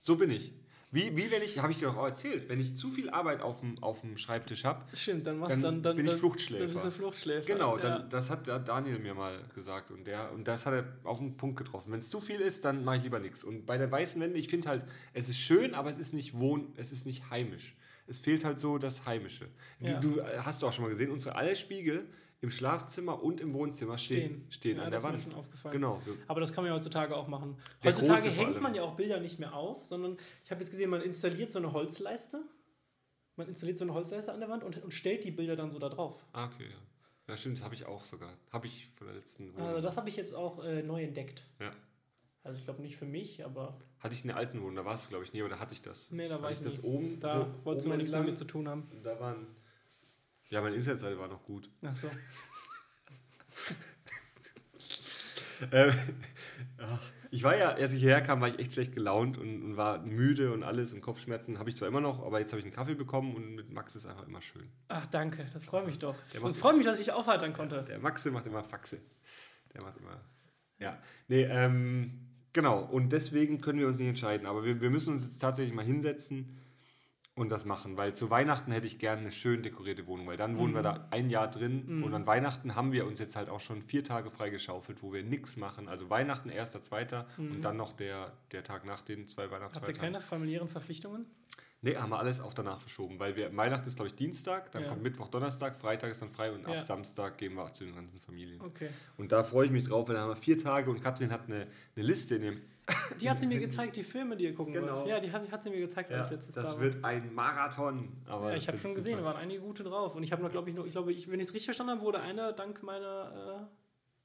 So bin ich. Wie, wie wenn ich, habe ich dir auch erzählt, wenn ich zu viel Arbeit auf dem, auf dem Schreibtisch habe, Stimmt, dann, machst, Dann dann, dann bin ich Fluchtschläfer. Dann bist du Fluchtschläfer. Genau, ja. dann, das hat Daniel mir mal gesagt und, der, und das hat er auf den Punkt getroffen. Wenn es zu viel ist, dann mache ich lieber nichts. Und bei der weißen Wände, ich finde halt, es ist schön, aber es ist nicht wohn, es ist nicht heimisch. Es fehlt halt so das Heimische. Ja. Du äh, hast du auch schon mal gesehen, unsere alle Spiegel im Schlafzimmer und im Wohnzimmer stehen, stehen Ja, an das der ist mir Wand. schon aufgefallen. Genau. Aber das kann man ja heutzutage auch machen. Der heutzutage hängt man ja auch Bilder nicht mehr auf, sondern ich habe jetzt gesehen, man installiert so eine Holzleiste. Man installiert so eine Holzleiste an der Wand und, und stellt die Bilder dann so da drauf. Ah, okay, ja. Ja, stimmt, das habe ich auch sogar. Habe ich von der letzten Wohnung. Also das habe ich jetzt auch äh, neu entdeckt. ja. Also ich glaube nicht für mich, aber. Hatte ich in der alten Wohnung, da warst du, glaube ich, nie, aber da hatte ich das. Nee, da war hatte ich das nicht. oben. Da so wolltest du noch nichts mehr mit zu tun haben. Und Da waren. Ja, meine Internetseite war noch gut. Ach so. Ähm, ach, ich war ja, als ich hierher kam, war ich echt schlecht gelaunt und, und war müde und alles und Kopfschmerzen habe ich zwar immer noch, aber jetzt habe ich einen Kaffee bekommen und mit Max ist einfach immer schön. Ach, danke. Das freut mich doch. Der Ich macht- freue mich, dass ich aufheitern konnte. Der Maxe macht immer Faxe. Der macht immer. Ja. Nee, ähm, genau. Und deswegen können wir uns nicht entscheiden. Aber wir, wir müssen uns jetzt tatsächlich mal hinsetzen und das machen. Weil zu Weihnachten hätte ich gerne eine schön dekorierte Wohnung. Weil dann wohnen wir da ein Jahr drin. Und an Weihnachten haben wir uns jetzt halt auch schon vier Tage freigeschaufelt, wo wir nichts machen. Also Weihnachten, erster, zweiter und dann noch der, der Tag nach den zwei Habt ihr Weihnachtsfeiertagen. keine familiären Verpflichtungen? Nee, haben wir alles auf danach verschoben. Weil wir, Weihnachten ist, glaube ich, Dienstag, dann Ja. kommt Mittwoch, Donnerstag, Freitag ist dann frei und Ja. ab Samstag gehen wir zu den ganzen Familien. Okay. Und da freue ich mich drauf, weil da haben wir vier Tage und Katrin hat eine, eine Liste in ihrem. Die hat sie mir gezeigt, die Filme, die ihr gucken Genau. wollt. Ja, die hat, hat sie mir gezeigt, ich letztes das da war. wird ein Marathon. Aber Ja, ich habe schon gesehen, da waren einige gute drauf. Und ich habe noch, glaube ich, noch, ich glaube, ich, wenn ich es richtig verstanden habe, wurde einer dank meiner, äh,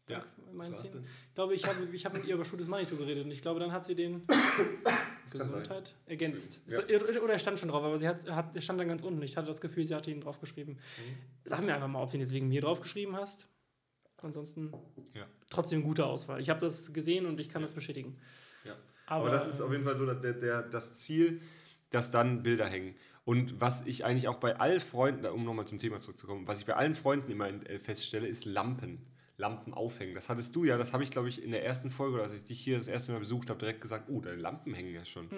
Ja, ich glaube, ich habe ich hab mit ihr über Shoot is Money Tour geredet und ich glaube, dann hat sie den Gesundheit ergänzt. Ja. Es- Oder er stand schon drauf, aber sie hat, hat, er stand dann ganz unten. Ich hatte das Gefühl, sie hatte ihn draufgeschrieben. Mhm. Sag mir einfach mal, ob du ihn jetzt wegen mir draufgeschrieben hast. Ansonsten Ja. trotzdem gute Auswahl. Ich habe das gesehen und ich kann das bestätigen. Ja. Aber, Aber, das ist auf jeden Fall so der, der, das Ziel, dass dann Bilder hängen. Und was ich eigentlich auch bei allen Freunden, um nochmal zum Thema zurückzukommen, was ich bei allen Freunden immer äh, feststelle, ist Lampen. Lampen aufhängen. Das hattest du ja, das habe ich glaube ich in der ersten Folge, als ich dich hier das erste Mal besucht habe, direkt gesagt, oh, deine Lampen hängen ja schon.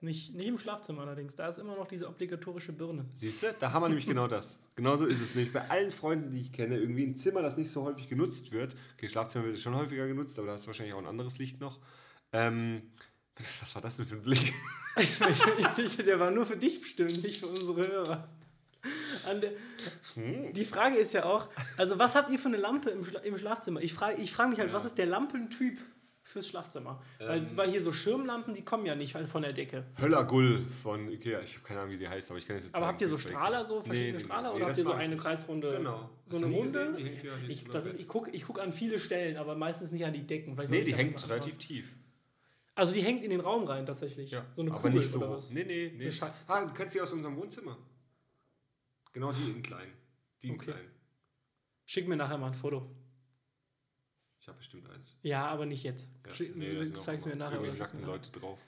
nicht, nicht im Schlafzimmer allerdings. Da ist immer noch diese obligatorische Birne. Siehst du, da haben wir nämlich genau das. Genauso ist es nämlich bei allen Freunden, die ich kenne, irgendwie ein Zimmer, das nicht so häufig genutzt wird. Okay, Schlafzimmer wird schon häufiger genutzt, aber da ist wahrscheinlich auch ein anderes Licht noch. Ähm, was war das denn für ein Blick? Ich- der war nur für dich bestimmt, nicht für unsere Hörer. Hm? die Frage ist ja auch, also was habt ihr für eine Lampe im, Schla im Schlafzimmer? Ich frage ich frag mich halt, was ist der Lampentyp fürs Schlafzimmer? weil, Ähm. weil hier so Schirmlampen, die kommen ja nicht von der Decke. Höllergull von Ikea. Ich habe keine Ahnung, wie sie heißt, aber ich kann es jetzt Aber sagen, habt ihr so Strahler, so verschiedene Nee, Strahler, nee, oder habt ihr so eine nicht. Kreisrunde? Genau. So eine Runde? ja ich das ist, ich gucke ich guck an viele Stellen, aber meistens nicht an die Decken. Soll Nee, die hängt relativ tief. Also die hängt in den Raum rein tatsächlich. so eine aber Kugel nicht so. oder was? Nee, nee, nee. Ah, du kennst sie aus unserem Wohnzimmer. Genau die in klein. Die in Okay. klein. Schick mir nachher mal ein Foto. Ich habe bestimmt eins. Ja, aber nicht jetzt. Ja. Schick, Nee, du zeigst mir nachher. irgendwelche nackten. Leute drauf.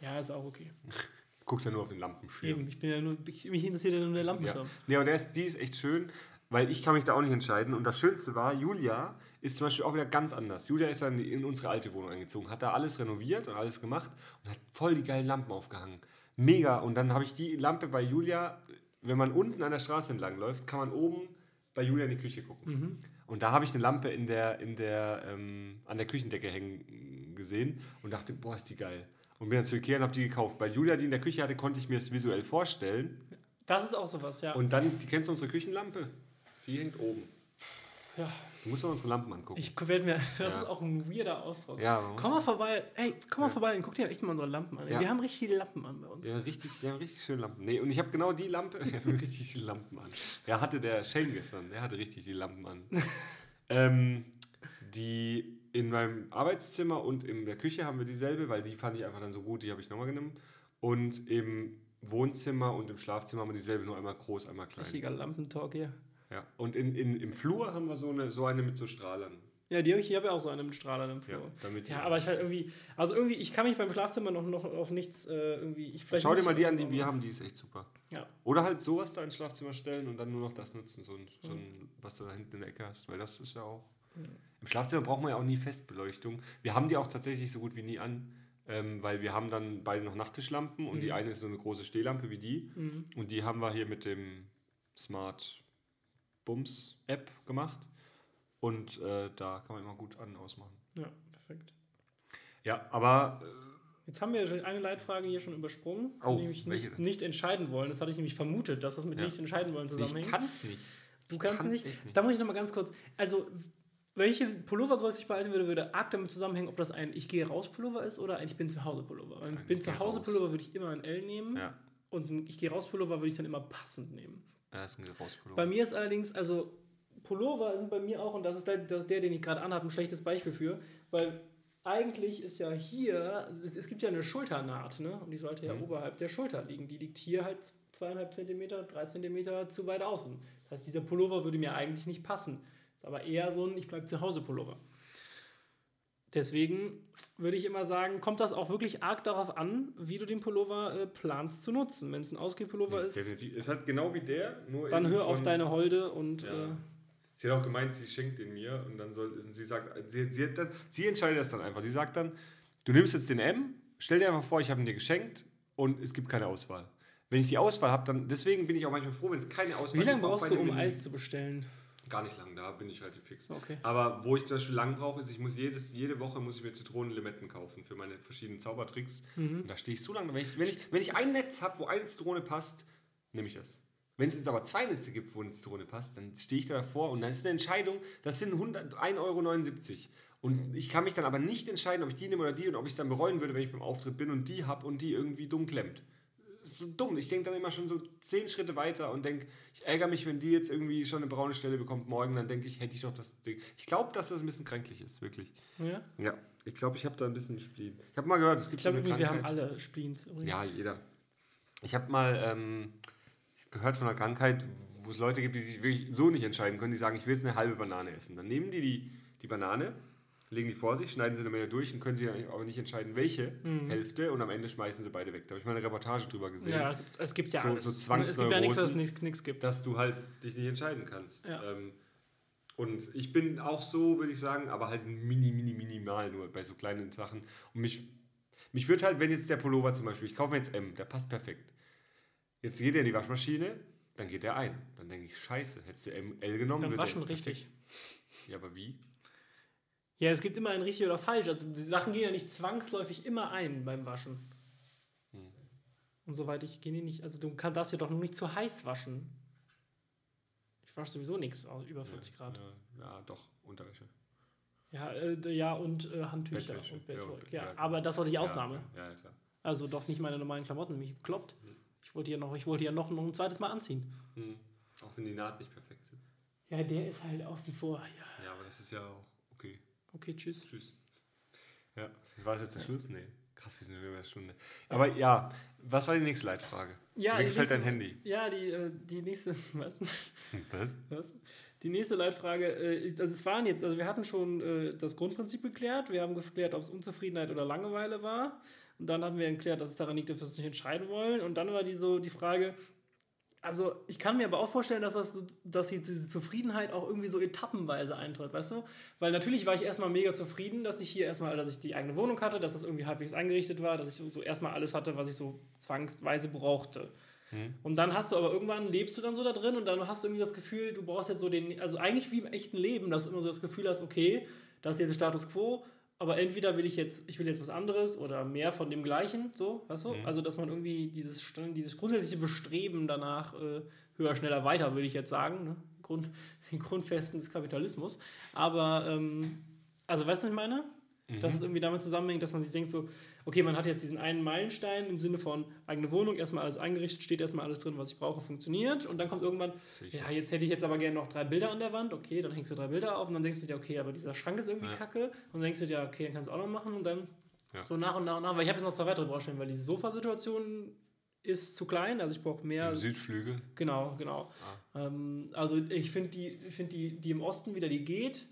Ja, ist auch okay. Du guckst ja nur auf den Lampenschirm. Eben, ich bin ja nur, ich, mich interessiert ja nur der Ja. Lampenschirm. Nee, aber der ist, die ist echt schön, weil ich kann mich da auch nicht entscheiden. Und das Schönste war, Julia ist zum Beispiel auch wieder ganz anders. Julia ist dann in unsere alte Wohnung eingezogen, hat da alles renoviert und alles gemacht und hat voll die geilen Lampen aufgehangen. Mega. Und dann habe ich die Lampe bei Julia, wenn man unten an der Straße entlang läuft, kann man oben bei Julia in die Küche gucken. Und da habe ich eine Lampe in der, in der, ähm, an der Küchendecke hängen gesehen und dachte, boah, ist die geil. Und bin dann zu Ikea und habe die gekauft. Weil Julia die in der Küche hatte, konnte ich mir es visuell vorstellen. Das ist auch sowas, ja. Und dann, die kennst du unsere Küchenlampe? Die hängt oben. ja. Du musst mal unsere Lampen angucken. Ich werde mir, das Ja. ist auch ein weirder Ausdruck. Ja, komm mal vorbei, ey, komm mal vorbei und guck dir echt mal unsere Lampen an. Wir haben richtig viele Lampen an bei uns. ja, richtig, ja, richtig schöne Lampen. Nee, und ich habe genau die Lampe, ich habe richtig die Lampen an. Ja, hatte der Shane gestern, der hatte richtig die Lampen an. ähm, die in meinem Arbeitszimmer und in der Küche haben wir dieselbe, weil die fand ich einfach dann so gut, die habe ich nochmal genommen. Und im Wohnzimmer und im Schlafzimmer haben wir dieselbe, nur einmal groß, einmal klein. Richtiger Lampentalk hier. Ja. Und in, in, im Flur haben wir so eine, so eine mit so Strahlern. Ja, die habe ich, ich habe ja auch so einen mit Strahlern im Ja, Flur. damit Ja, aber ich halt irgendwie, also irgendwie, ich kann mich beim Schlafzimmer noch, noch auf nichts äh, irgendwie. Ich, vielleicht Schau dir mal die an, die wir haben, die ist echt super. Ja. Oder halt sowas da ins Schlafzimmer stellen und dann nur noch das nutzen, so ein, so ein was du da hinten in der Ecke hast, weil das ist ja auch. Im Schlafzimmer braucht man ja auch nie Festbeleuchtung. Wir haben die auch tatsächlich so gut wie nie an, ähm, weil wir haben dann beide noch Nachttischlampen und die eine ist so eine große Stehlampe wie die und die haben wir hier mit dem Smart Bums App gemacht und äh, da kann man immer gut an und ausmachen. Ja, perfekt. Ja, aber äh, Jetzt haben wir schon eine Leitfrage hier schon übersprungen, Oh, nämlich nicht, nicht entscheiden wollen. Das hatte ich nämlich vermutet, dass das mit Ja. nicht entscheiden wollen ich zusammenhängt. kann es nicht. Du Ich kannst kann's nicht. nicht. Da muss ich noch mal ganz kurz. Also, welche Pullovergröße ich behalten würde, würde arg damit zusammenhängen, ob das ein Ich gehe raus Pullover ist oder ein Ich bin zu Hause Pullover. Ein Ein Bin Ich zu Hause. Pullover würde ich immer ein L nehmen Ja, und ein Ich gehe raus Pullover würde ich dann immer passend nehmen. Ist ein Rauspullover. Bei mir ist allerdings, also Pullover sind bei mir auch, und das ist der, das der den ich gerade anhabe, ein schlechtes Beispiel für, weil eigentlich ist ja hier, es, es gibt ja eine Schulternaht, ne? Und die sollte ja Mhm. oberhalb der Schulter liegen. Die liegt hier halt zweieinhalb Zentimeter, drei Zentimeter zu weit außen. Das heißt, dieser Pullover würde mir eigentlich nicht passen. Ist aber eher so ein Ich bleib zu Hause Pullover. Deswegen würde ich immer sagen, kommt das auch wirklich arg darauf an, wie du den Pullover äh, planst zu nutzen. Wenn es ein Ausgehpullover Ist definitiv. Es hat genau wie der, nur dann hör auf deine Holde und Ja. äh, Sie hat auch gemeint, sie schenkt den mir und dann soll sie sagt, sie, sie, dann, sie entscheidet das dann einfach. Sie sagt dann, du nimmst jetzt den M, stell dir einfach vor, ich habe ihn dir geschenkt und es gibt keine Auswahl. Wenn ich die Auswahl habe, dann deswegen bin ich auch manchmal froh, wenn es keine Auswahl wie lange gibt, auch brauchst du, um Eis zu bestellen? Gar nicht lang, da bin ich relativ fix. Okay. Aber wo ich zum Beispiel lang brauche, ist, ich muss jedes, jede Woche muss ich mir Zitronenlimetten kaufen für meine verschiedenen Zaubertricks. Mhm. Und da stehe ich so lange. Wenn ich, wenn, ich, wenn ich ein Netz habe, wo eine Zitrone passt, nehme ich das. Wenn es jetzt aber zwei Netze gibt, wo eine Zitrone passt, dann stehe ich da davor und dann ist eine Entscheidung, das sind 100 1,79 Euro. Und ich kann mich dann aber nicht entscheiden, ob ich die nehme oder die und ob ich es dann bereuen würde, wenn ich beim Auftritt bin und die habe und die irgendwie dumm klemmt. Das ist so dumm. Ich denke dann immer schon so zehn Schritte weiter und denke, ich ärgere mich, wenn die jetzt irgendwie schon eine braune Stelle bekommt morgen, dann denke ich, hätte ich doch das Ding. Ich glaube, dass das ein bisschen kränklich ist, wirklich. Ja? Ja, ich glaube, ich habe da ein bisschen Spleen. Ich habe mal gehört, es gibt Ich glaube so eine übrigens, wir haben Krankheit. alle Spleens. Übrigens. Ja, jeder. Ich habe mal ähm, gehört von einer Krankheit, wo es Leute gibt, die sich wirklich so nicht entscheiden können, die sagen, ich will jetzt eine halbe Banane essen. Dann nehmen die die, die Banane, legen die vor sich, schneiden sie dann wieder durch und können sich aber nicht entscheiden, welche Hälfte und am Ende schmeißen sie beide weg. Da habe ich mal eine Reportage drüber gesehen, Ja, es gibt ja So- alles. so es gibt ja nichts, was es nichts, nichts gibt. dass du halt dich nicht entscheiden kannst. Ja. Ähm, und ich bin auch so, würde ich sagen, aber halt mini, mini, minimal nur bei so kleinen Sachen. Und mich, mich wird halt, wenn jetzt der Pullover zum Beispiel, ich kaufe mir jetzt M, der passt perfekt. Jetzt geht er in die Waschmaschine, dann geht er ein. Dann denke ich, scheiße, hättest du ML genommen, Beim wird der Waschen jetzt perfekt. richtig. Ja, aber wie? Ja, es gibt immer ein richtig oder falsch. Also die Sachen gehen ja nicht zwangsläufig immer ein beim Waschen. Hm. Und soweit ich gehe die nicht, also du kannst das ja doch nur nicht zu heiß waschen. Ich wasche sowieso nichts über 40 Grad. Ja, ja, doch, Unterwäsche. Ja, äh, ja und äh, Handtücher Bettwäsche. und Ja, und- Ja, ja, aber das war die Ausnahme. Ja, ja, klar. Also doch nicht meine normalen Klamotten, mich kloppt. Ich wollte ja noch, ich wollte ja noch, noch ein zweites Mal anziehen. Hm. Auch wenn die Naht nicht perfekt sitzt. Ja, der ist halt außen vor. Ja, Ja, aber das ist ja auch okay. tschüss. Tschüss. Ja, war das jetzt der Schluss? Nee. Krass, wir sind über eine Stunde. Aber ja, was war die nächste Leitfrage? Ja, Mir gefällt dein nächste- Handy. Ja, die, äh, die nächste, was? Was? was? Die nächste Leitfrage, äh, also es waren jetzt, also wir hatten schon äh, das Grundprinzip geklärt, wir haben geklärt, ob es Unzufriedenheit oder Langeweile war. Und dann haben wir geklärt, dass es daran liegt, dass wir es nicht entscheiden wollen. Und dann war die so die Frage, also ich kann mir aber auch vorstellen, dass, das, dass die, diese Zufriedenheit auch irgendwie so etappenweise eintritt, weißt du? Weil natürlich war ich erstmal mega zufrieden, dass ich hier erstmal, dass ich die eigene Wohnung hatte, dass das irgendwie halbwegs eingerichtet war, dass ich so, erstmal alles hatte, was ich so zwangsweise brauchte. Und dann hast du aber irgendwann, lebst du dann so da drin und dann hast du irgendwie das Gefühl, du brauchst jetzt so den, also eigentlich wie im echten Leben, dass du immer so das Gefühl hast, okay, das ist jetzt der Status quo, aber entweder will ich jetzt, ich will jetzt was anderes oder mehr von dem Gleichen, so, weißt du? Also, dass man irgendwie dieses, dieses grundsätzliche Bestreben danach äh, höher, schneller, weiter, würde ich jetzt sagen, ne? Grund, Grundfesten des Kapitalismus. Aber, ähm, also, weißt du, was ich meine? Dass es irgendwie damit zusammenhängt, dass man sich denkt, so, okay, man hat jetzt diesen einen Meilenstein im Sinne von eigene Wohnung, erstmal alles eingerichtet, steht erstmal alles drin, was ich brauche, funktioniert. Und dann kommt irgendwann, ich ja, jetzt hätte ich jetzt aber gerne noch drei Bilder an der Wand. Okay, dann hängst du drei Bilder auf und dann denkst du dir, okay, aber dieser Schrank ist irgendwie Ja. kacke. Und dann denkst du dir, okay, dann kannst du auch noch machen und dann Ja. so nach und nach und nach. Weil ich habe jetzt noch zwei weitere Baustellen, weil diese Sofasituation ist zu klein, also ich brauche mehr. Im Südflügel. Genau, genau. Ah. Ähm, also ich finde die, find die, die im Osten wieder, die geht.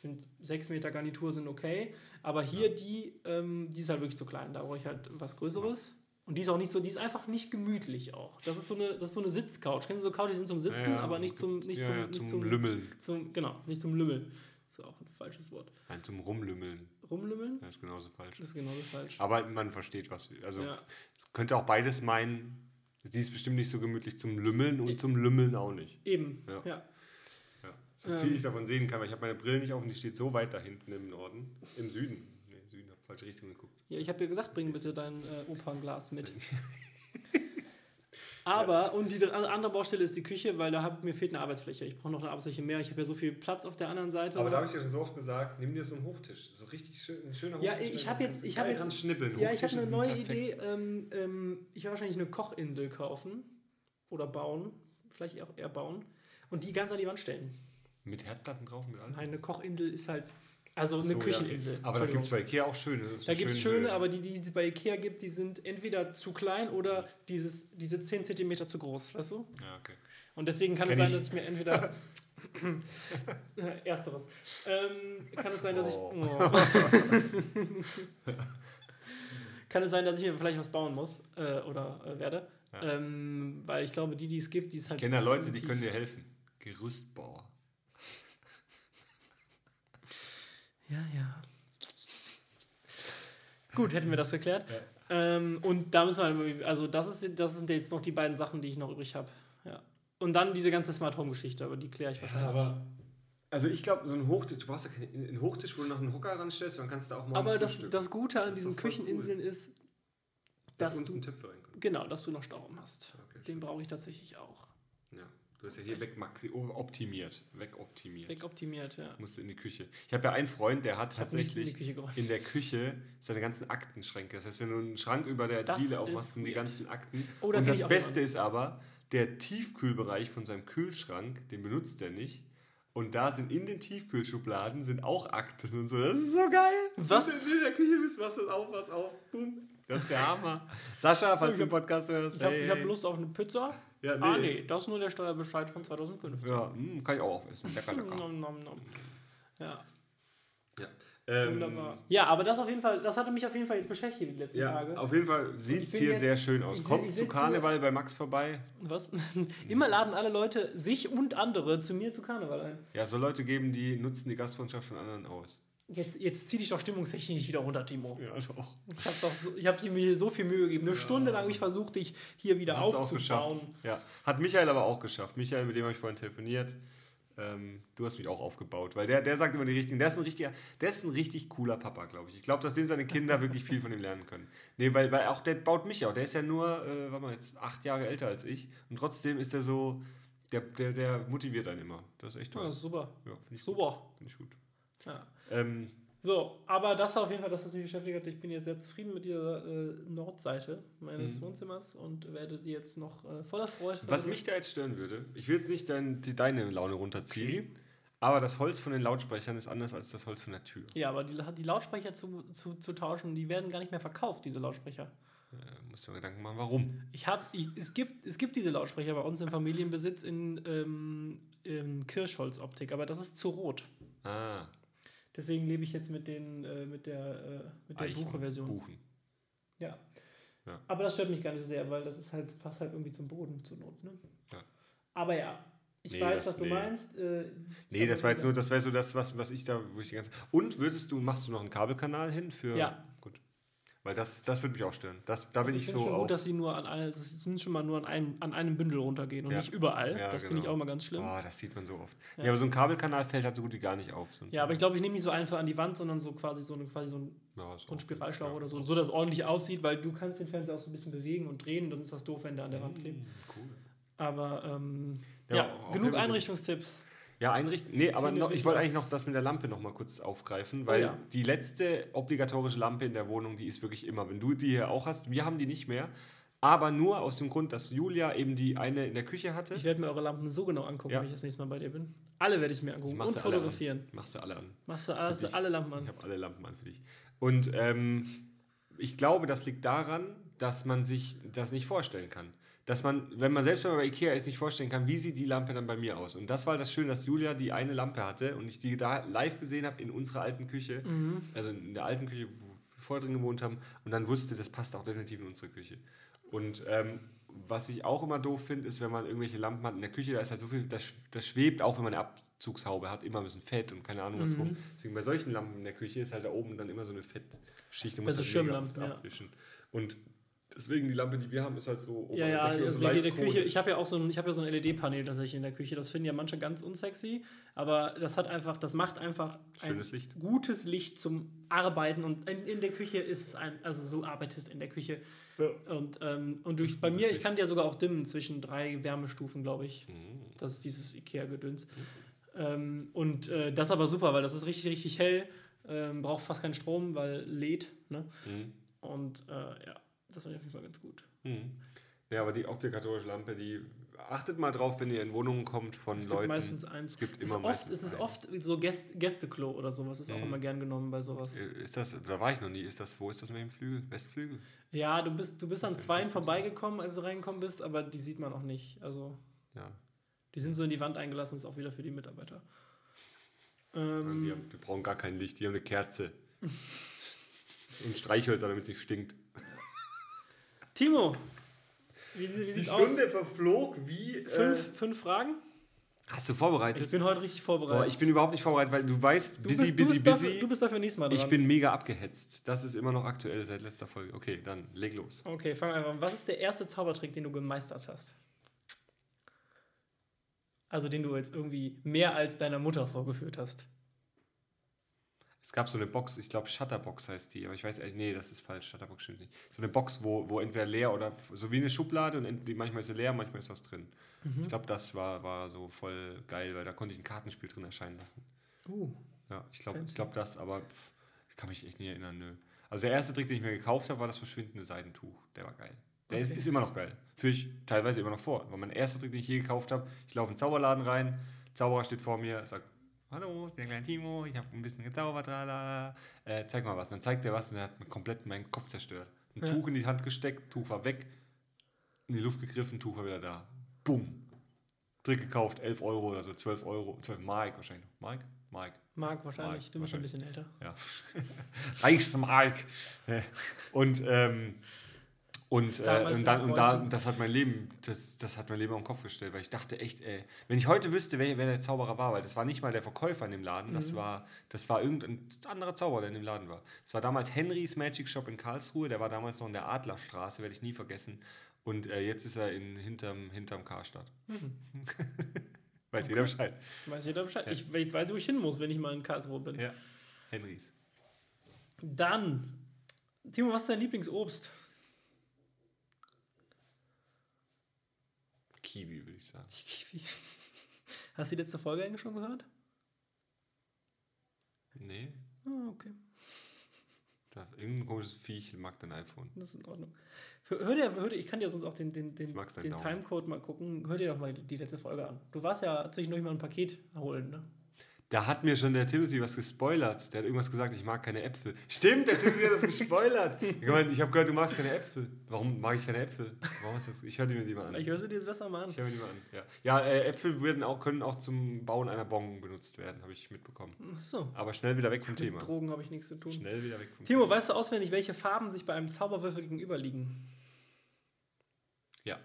Ich finde, 6 Meter Garnitur sind okay. Aber hier die, ähm, die ist halt wirklich zu klein. Da brauche ich halt was Größeres. Und die ist auch nicht so, die ist einfach nicht gemütlich auch. Das ist so eine, das ist so eine Sitzcouch. Kennst du so Couches, die sind zum Sitzen, Ja, ja. aber nicht zum, nicht ja, zum, ja, nicht zum, zum, Lümmeln. zum, genau, nicht zum Lümmeln. Das ist auch ein falsches Wort. Nein, zum Rumlümmeln. Rumlümmeln? Das ist genauso falsch. Das ist genauso falsch. Aber man versteht was. Also Ja. es könnte auch beides meinen. Die ist bestimmt nicht so gemütlich zum Lümmeln und zum Lümmeln auch nicht. Eben, Ja. ja. Ja. So Ähm. viel ich davon sehen kann, weil ich habe meine Brille nicht auf und die steht so weit da hinten im Norden. Im Süden. Nee, Süden, habe falsche Richtung geguckt. Ja, ich habe dir gesagt, bring bitte dein äh, Opernglas mit. Aber, und die andere Baustelle ist die Küche, weil da hab, mir fehlt eine Arbeitsfläche. Ich brauche noch eine Arbeitsfläche mehr. Ich habe ja so viel Platz auf der anderen Seite. Aber da habe ich dir schon so oft gesagt, nimm dir so einen Hochtisch. So richtig schön, ein schöner Ja, Hochtisch. ich dann habe jetzt- ich hab jetzt- schnippeln. ja, ich habe eine neue perfekt. Idee. Ähm, ähm, ich werde wahrscheinlich eine Kochinsel kaufen. Oder bauen. Vielleicht auch eher bauen. Und die ganz an die Wand stellen. Mit Herdplatten drauf, mit allem. Nein, eine Kochinsel ist halt. Also eine So, ja. Kücheninsel. Aber da gibt es bei Ikea auch schöne. Da gibt es schön, schöne, äh, aber die, die es bei Ikea gibt, die sind entweder zu klein oder dieses, diese 10 cm zu groß, weißt du? Ja, okay. Und deswegen kann Kenn es sein, ich. dass ich mir entweder. Ersteres. Ähm, kann es sein, dass Oh. ich. Oh. kann es sein, dass ich mir vielleicht was bauen muss äh, oder äh, werde. Ja. Ähm, weil ich glaube, die, die es gibt, die ist halt. Ich kenne da Leute, die können dir helfen. Gerüstbauer. Ja, ja. Gut, hätten wir das geklärt. Ähm, und da müssen wir, also das, ist, das sind jetzt noch die beiden Sachen, die ich noch übrig habe. Ja. Und dann diese ganze Smart Home Geschichte, aber die kläre ich wahrscheinlich. aber. Also ich glaube, so ein Hochtisch, du brauchst ja keinen einen Hochtisch, wo du noch einen Hocker ranstellst, dann kannst du auch morgens Aber das, frühstücken. das Gute an Das diesen Kücheninseln ist, dass dass du, genau, dass du noch Stauraum hast. Okay. Den brauche ich tatsächlich auch. Du hast ja hier weg maxi oh, optimiert. Wegoptimiert. Wegoptimiert, ja. Musste in die Küche. Ich habe ja einen Freund, der hat in tatsächlich geräumt. in der Küche seine ganzen Aktenschränke. Das heißt, wenn du einen Schrank über der Das Diele ist aufmachst, sind die ganzen Akten. Oh, Und das Beste ist aber, der Tiefkühlbereich von seinem Kühlschrank, den benutzt er nicht. Und da sind in den Tiefkühlschubladen sind auch Akten und so. Das ist so geil. Was? In der Küche bist was auf, was auf. Boom. Das ist der Hammer. Sascha, falls du den Podcast hörst. Ich habe hey, hab. Lust auf eine Pizza. Ja, nee. Ah, nee, das ist nur der Steuerbescheid von 2015. Ja, mm, kann ich auch aufessen. Lecker, lecker. Nom, nom, nom. Ja, Ja. Ähm, wunderbar. Ja, aber das auf jeden Fall, das hatte mich auf jeden Fall jetzt beschäftigt die letzten Ja, Tage. auf jeden Fall sieht es hier jetzt- sehr schön aus. Kommt zu Karneval bei Max vorbei. Was? Immer laden alle Leute, sich und andere, zu mir zu Karneval ein. Ja, es soll Leute geben, die nutzen die Gastfreundschaft von anderen aus. Jetzt, jetzt zieh dich doch stimmungstechnisch nicht wieder runter, Timo. Ja, doch. Ich habe doch so, ich hab mir so viel Mühe gegeben. Eine Stunde lang habe ich versucht, dich hier wieder Hast du auch aufzubauen. geschafft. Ja. Hat Michael aber auch geschafft. Michael, mit dem habe ich vorhin telefoniert. Ähm, du hast mich auch aufgebaut, weil der, der sagt immer die richtigen. Der ist ein richtiger, der ist ein richtig cooler Papa, glaube ich. Ich glaube, dass dem seine Kinder wirklich viel von ihm lernen können. Nee, weil, weil auch der baut mich auch. Der ist ja nur, äh, warte mal, jetzt acht Jahre älter als ich. Und trotzdem ist er so, der, der, der motiviert einen immer. Das ist echt Ja, toll. das ist super. Ja, finde ich, Super. find ich gut. Ja. Ähm, So, aber das war auf jeden Fall das, was mich beschäftigt hat. Ich bin jetzt sehr zufrieden mit dieser äh, Nordseite meines Wohnzimmers und werde sie jetzt noch äh, voller Freude. Mhm. Was mich da jetzt stören würde, ich will jetzt nicht dein, die, deine Laune runterziehen, Okay. aber das Holz von den Lautsprechern ist anders als das Holz von der Tür. Ja, aber die, die Lautsprecher zu, zu, zu tauschen, die werden gar nicht mehr verkauft, diese Lautsprecher. Äh, musst du mir Gedanken machen, warum? Ich hab, ich, es, gibt, es gibt diese Lautsprecher bei uns im Familienbesitz in, ähm, in Kirschholzoptik, aber das ist zu rot. Ah, Deswegen lebe ich jetzt mit, den, äh, mit der, äh, mit der Eichen, Buche-Version. Buchen. Ja. Ja. Aber das stört mich gar nicht so sehr, weil das ist halt, passt halt irgendwie zum Boden zur Not. Ne? Ja. Aber ja, ich Nee, weiß, das- was du nee. meinst. Äh, Nee, das war jetzt nur, das wäre so das, was, was ich da, wo ich die ganze. Und würdest du, machst du noch einen Kabelkanal hin für. Ja. Weil das, das würde mich auch stören. Das, da bin ich, finde so schon auch. gut, dass sie nur an, eine, also es zumindest schon mal nur an einem, an einem Bündel runtergehen und Ja. nicht überall. Ja, das finde ich genau. auch immer ganz schlimm. Oh, das sieht man so oft. Ja. Aber so ein Kabelkanal fällt halt so gut wie gar nicht auf. So Ja, aber ich glaube, ich nehme nicht so einfach an die Wand, sondern so quasi so, eine, quasi so ein, so ein Spiralschlauch oder so, so dass es ordentlich aussieht, weil du kannst den Fernseher auch so ein bisschen bewegen und drehen, dann ist das doof, wenn der an der Wand klebt. Hm, Cool. Aber ähm, Ja, genug Einrichtungstipps. Ja, einrichten. Nee, aber noch, ich ich wollte eigentlich noch das mit der Lampe noch mal kurz aufgreifen, weil ja. die letzte obligatorische Lampe in der Wohnung, die ist wirklich immer, wenn du die hier auch hast, wir haben die nicht mehr, aber nur aus dem Grund, dass Julia eben die eine in der Küche hatte. Ich werde mir eure Lampen so genau angucken, Ja. wenn ich das nächste Mal bei dir bin. Alle werde ich mir angucken Ich und alle fotografieren. Machst du alle an. Machst du dich. alle Lampen Ich an. habe alle Lampen an für dich. Und ähm, ich glaube, das liegt daran, dass man sich das nicht vorstellen kann. Dass man, wenn man selbst wenn man bei Ikea ist, nicht vorstellen kann, wie sieht die Lampe dann bei mir aus. Und das war das Schöne, dass Julia die eine Lampe hatte und ich die da live gesehen habe in unserer alten Küche. Mhm. Also in der alten Küche, wo wir vorher drin gewohnt haben. Und dann wusste, das passt auch definitiv in unsere Küche. Und ähm, was ich auch immer doof finde, ist, wenn man irgendwelche Lampen hat in der Küche, da ist halt so viel, das, das schwebt, auch wenn man eine Abzugshaube hat, immer ein bisschen Fett und keine Ahnung was Mhm. drum. Deswegen bei solchen Lampen in der Küche ist halt da oben dann immer so eine Fettschicht. Du Bei musst so das mega oft ja. abwischen. Und deswegen die Lampe, die wir haben, ist halt so oben Ja, ja, also so in der Küche. Ich habe ja auch so ein, ich habe ja so ein LED-Panel tatsächlich in der Küche. Das finden ja manche ganz unsexy, aber das hat einfach, das macht einfach Schönes ein Licht. gutes Licht zum Arbeiten und in, in der Küche ist es ein, also du arbeitest in der Küche und, ähm, und durch, bei mir, ich kann die ja sogar auch dimmen zwischen drei Wärmestufen, glaube ich. Mhm. Das ist dieses Ikea-Gedöns. Ähm, und äh, das ist aber super, weil das ist richtig, richtig hell, ähm, braucht fast keinen Strom, weil lädt. Ne? Mhm. Und äh, ja, das finde ich auf jeden Fall ganz gut. Mhm. Ja, aber die obligatorische Lampe, die achtet mal drauf, wenn ihr in Wohnungen kommt von Es Leuten. gibt meistens eins. Es gibt Es ist immer oft, es ist einen. oft so Gäst, Gästeklo oder sowas ist auch Mhm. immer gern genommen bei sowas. Äh, Ist das, da war ich noch nie. Ist das, wo ist das mit dem Flügel? Westflügel? Ja, du bist, du bist an zweien vorbeigekommen, als du reingekommen bist, aber die sieht man auch nicht. Also Ja. die sind so in die Wand eingelassen, ist auch wieder für die Mitarbeiter. Die, Ähm, haben, die brauchen gar kein Licht, die haben eine Kerze. Und Streichhölzer, damit es nicht stinkt. Timo, wie, sie- wie sieht's aus? verflog wie. Fünf, fünf Fragen? Hast du Ich vorbereitet? bin heute richtig vorbereitet. Boah, ich bin überhaupt nicht vorbereitet, weil du weißt, du, busy, bist, du, busy, bist busy. Dafür, du bist dafür nächstes Mal dran. ich bin mega abgehetzt. Das ist immer noch aktuell seit letzter Folge. Okay, dann leg los. Okay, fangen wir einfach an. Was ist der erste Zaubertrick, den du gemeistert hast? Also den du jetzt irgendwie mehr als deiner Mutter vorgeführt hast. Es gab so eine Box, ich glaube Shutterbox heißt die, aber ich weiß, nee, das ist falsch, Shutterbox stimmt nicht. So eine Box, wo, wo entweder leer oder so wie eine Schublade und manchmal ist sie leer, manchmal ist was drin. Mhm. Ich glaube, das war, war so voll geil, weil da konnte ich ein Kartenspiel drin erscheinen lassen. Uh, Ja, ich glaube ich glaub das, aber pff, ich kann mich echt nie erinnern, nö. Also der erste Trick, den ich mir gekauft habe, war das verschwindende Seidentuch. Der war geil. Der ist, Okay. ist immer noch geil. Führe ich teilweise immer noch vor. Weil mein erster Trick, den ich je gekauft habe, ich laufe in den Zauberladen rein, Zauberer steht vor mir, sagt, Hallo, ich bin der kleine Timo, ich habe ein bisschen gezaubert. Äh, zeig mal was. Dann zeigt er was und er hat komplett meinen Kopf zerstört. Ein Ja. Tuch in die Hand gesteckt, Tuch war weg, in die Luft gegriffen, Tuch war wieder da. Bumm. Trick gekauft, 11 Euro oder so, 12 Euro, 12 Mark wahrscheinlich. Mark? Mark. Marc wahrscheinlich. Marc, du bist ein wahrscheinlich. bisschen älter. Ja. Reichsmark. Und, ähm, und, äh, und, dann, und da, das hat mein Leben, das, das hat mein Leben auf den Kopf gestellt, weil ich dachte echt, ey, wenn ich heute wüsste, wer, wer der Zauberer war, weil das war nicht mal der Verkäufer in dem Laden, das war, das war irgendein anderer Zauberer, der in dem Laden war. Es war damals Henrys Magic Shop in Karlsruhe, der war damals noch in der Adlerstraße, werde ich nie vergessen. Und äh, jetzt ist er in, hinterm, hinterm Karstadt. Weiß jeder Bescheid. Weiß jeder Bescheid. Ich, ich weiß, wo ich hin muss, wenn ich mal in Karlsruhe bin. Ja. Henrys. Dann, Timo, was ist dein Lieblingsobst? Kiwi, würde ich sagen. Die Kiwi. Hast du die letzte Folge eigentlich schon gehört? Nee. Ah, okay. Da, irgendein komisches Viech mag dein iPhone. Das ist in Ordnung. Hör, dir, hör dir, ich kann dir sonst auch den, den, den, den. Timecode mal gucken. Hör dir doch mal die, die letzte Folge an. Du warst ja zwischendurch mal ein Paket holen, ne? Da hat mir schon der Timothy was gespoilert. Der hat irgendwas gesagt, ich mag keine Äpfel. Stimmt, der Timothy hat das gespoilert. Ich, mein, ich habe gehört, du magst keine Äpfel. Warum mag ich keine Äpfel? Warum ist das? Ich höre mir die mal an. Ich höre sie dir jetzt besser mal an. Ich höre mir die mal an. Ja, ja äh, Äpfel werden auch, können auch zum Bauen einer Bon benutzt werden, habe ich mitbekommen. Achso. Aber schnell wieder weg vom Thema. Mit Drogen habe ich nichts zu tun. Schnell wieder weg vom Timo, weißt du auswendig, welche Farben sich bei einem Zauberwürfel gegenüberliegen? Ja.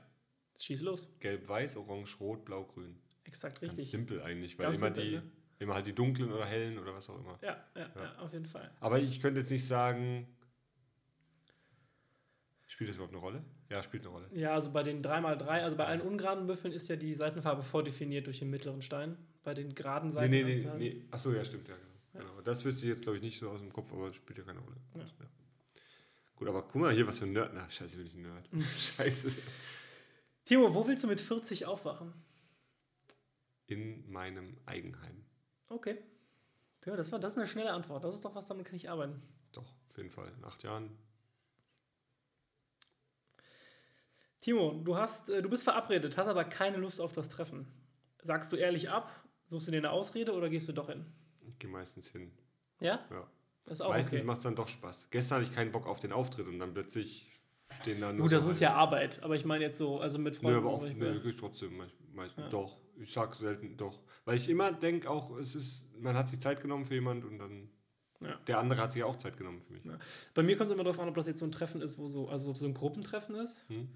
Schieß los. Gelb, weiß, orange, rot, blau, grün. Exakt Ganz richtig. simpel eigentlich, weil Ganz immer, simpel, die, ne? Immer halt die dunklen oder hellen oder was auch immer. Ja, ja, ja, auf jeden Fall. Aber ich könnte jetzt nicht sagen. Spielt das überhaupt eine Rolle? Ja, spielt eine Rolle. Ja, also bei den 3x3, also bei allen ungeraden Würfeln ist ja die Seitenfarbe vordefiniert durch den mittleren Stein. Bei den geraden Nee, Seiten. nee, nee, nee. Achso, ja, stimmt, ja, genau. genau. Das wüsste ich jetzt, glaube ich, nicht so aus dem Kopf, aber spielt ja keine Rolle. Ja. Ja. Gut, aber guck mal hier, was für ein Nerd. Na, scheiße, bin ich ein Nerd. scheiße. Timo, wo willst du mit 40 aufwachen? In meinem Eigenheim. Okay. Ja, das, war, das ist eine schnelle Antwort. Das ist doch was, damit kann ich arbeiten. Doch, auf jeden Fall. In acht Jahren. Timo, du, hast, äh, du bist verabredet, hast aber keine Lust auf das Treffen. Sagst du ehrlich ab? Suchst du dir eine Ausrede oder gehst du doch hin? Ich gehe meistens hin. Ja? Ja. Das ist auch meistens okay. macht es dann doch Spaß. Gestern hatte ich keinen Bock auf den Auftritt und dann plötzlich stehen da nur. Gut, das so ist ja Arbeit, aber ich meine jetzt so, also mit Nö, Freunden. aber auch, nö, ich trotzdem meistens. Ja. Doch, ich sag selten doch. Weil ich immer denke auch, es ist, man hat sich Zeit genommen für jemand und dann. Ja. Der andere hat sich auch Zeit genommen für mich. Ja. Bei mir kommt es immer darauf an, ob das jetzt so ein Treffen ist, wo so, also so ein Gruppentreffen ist. Hm?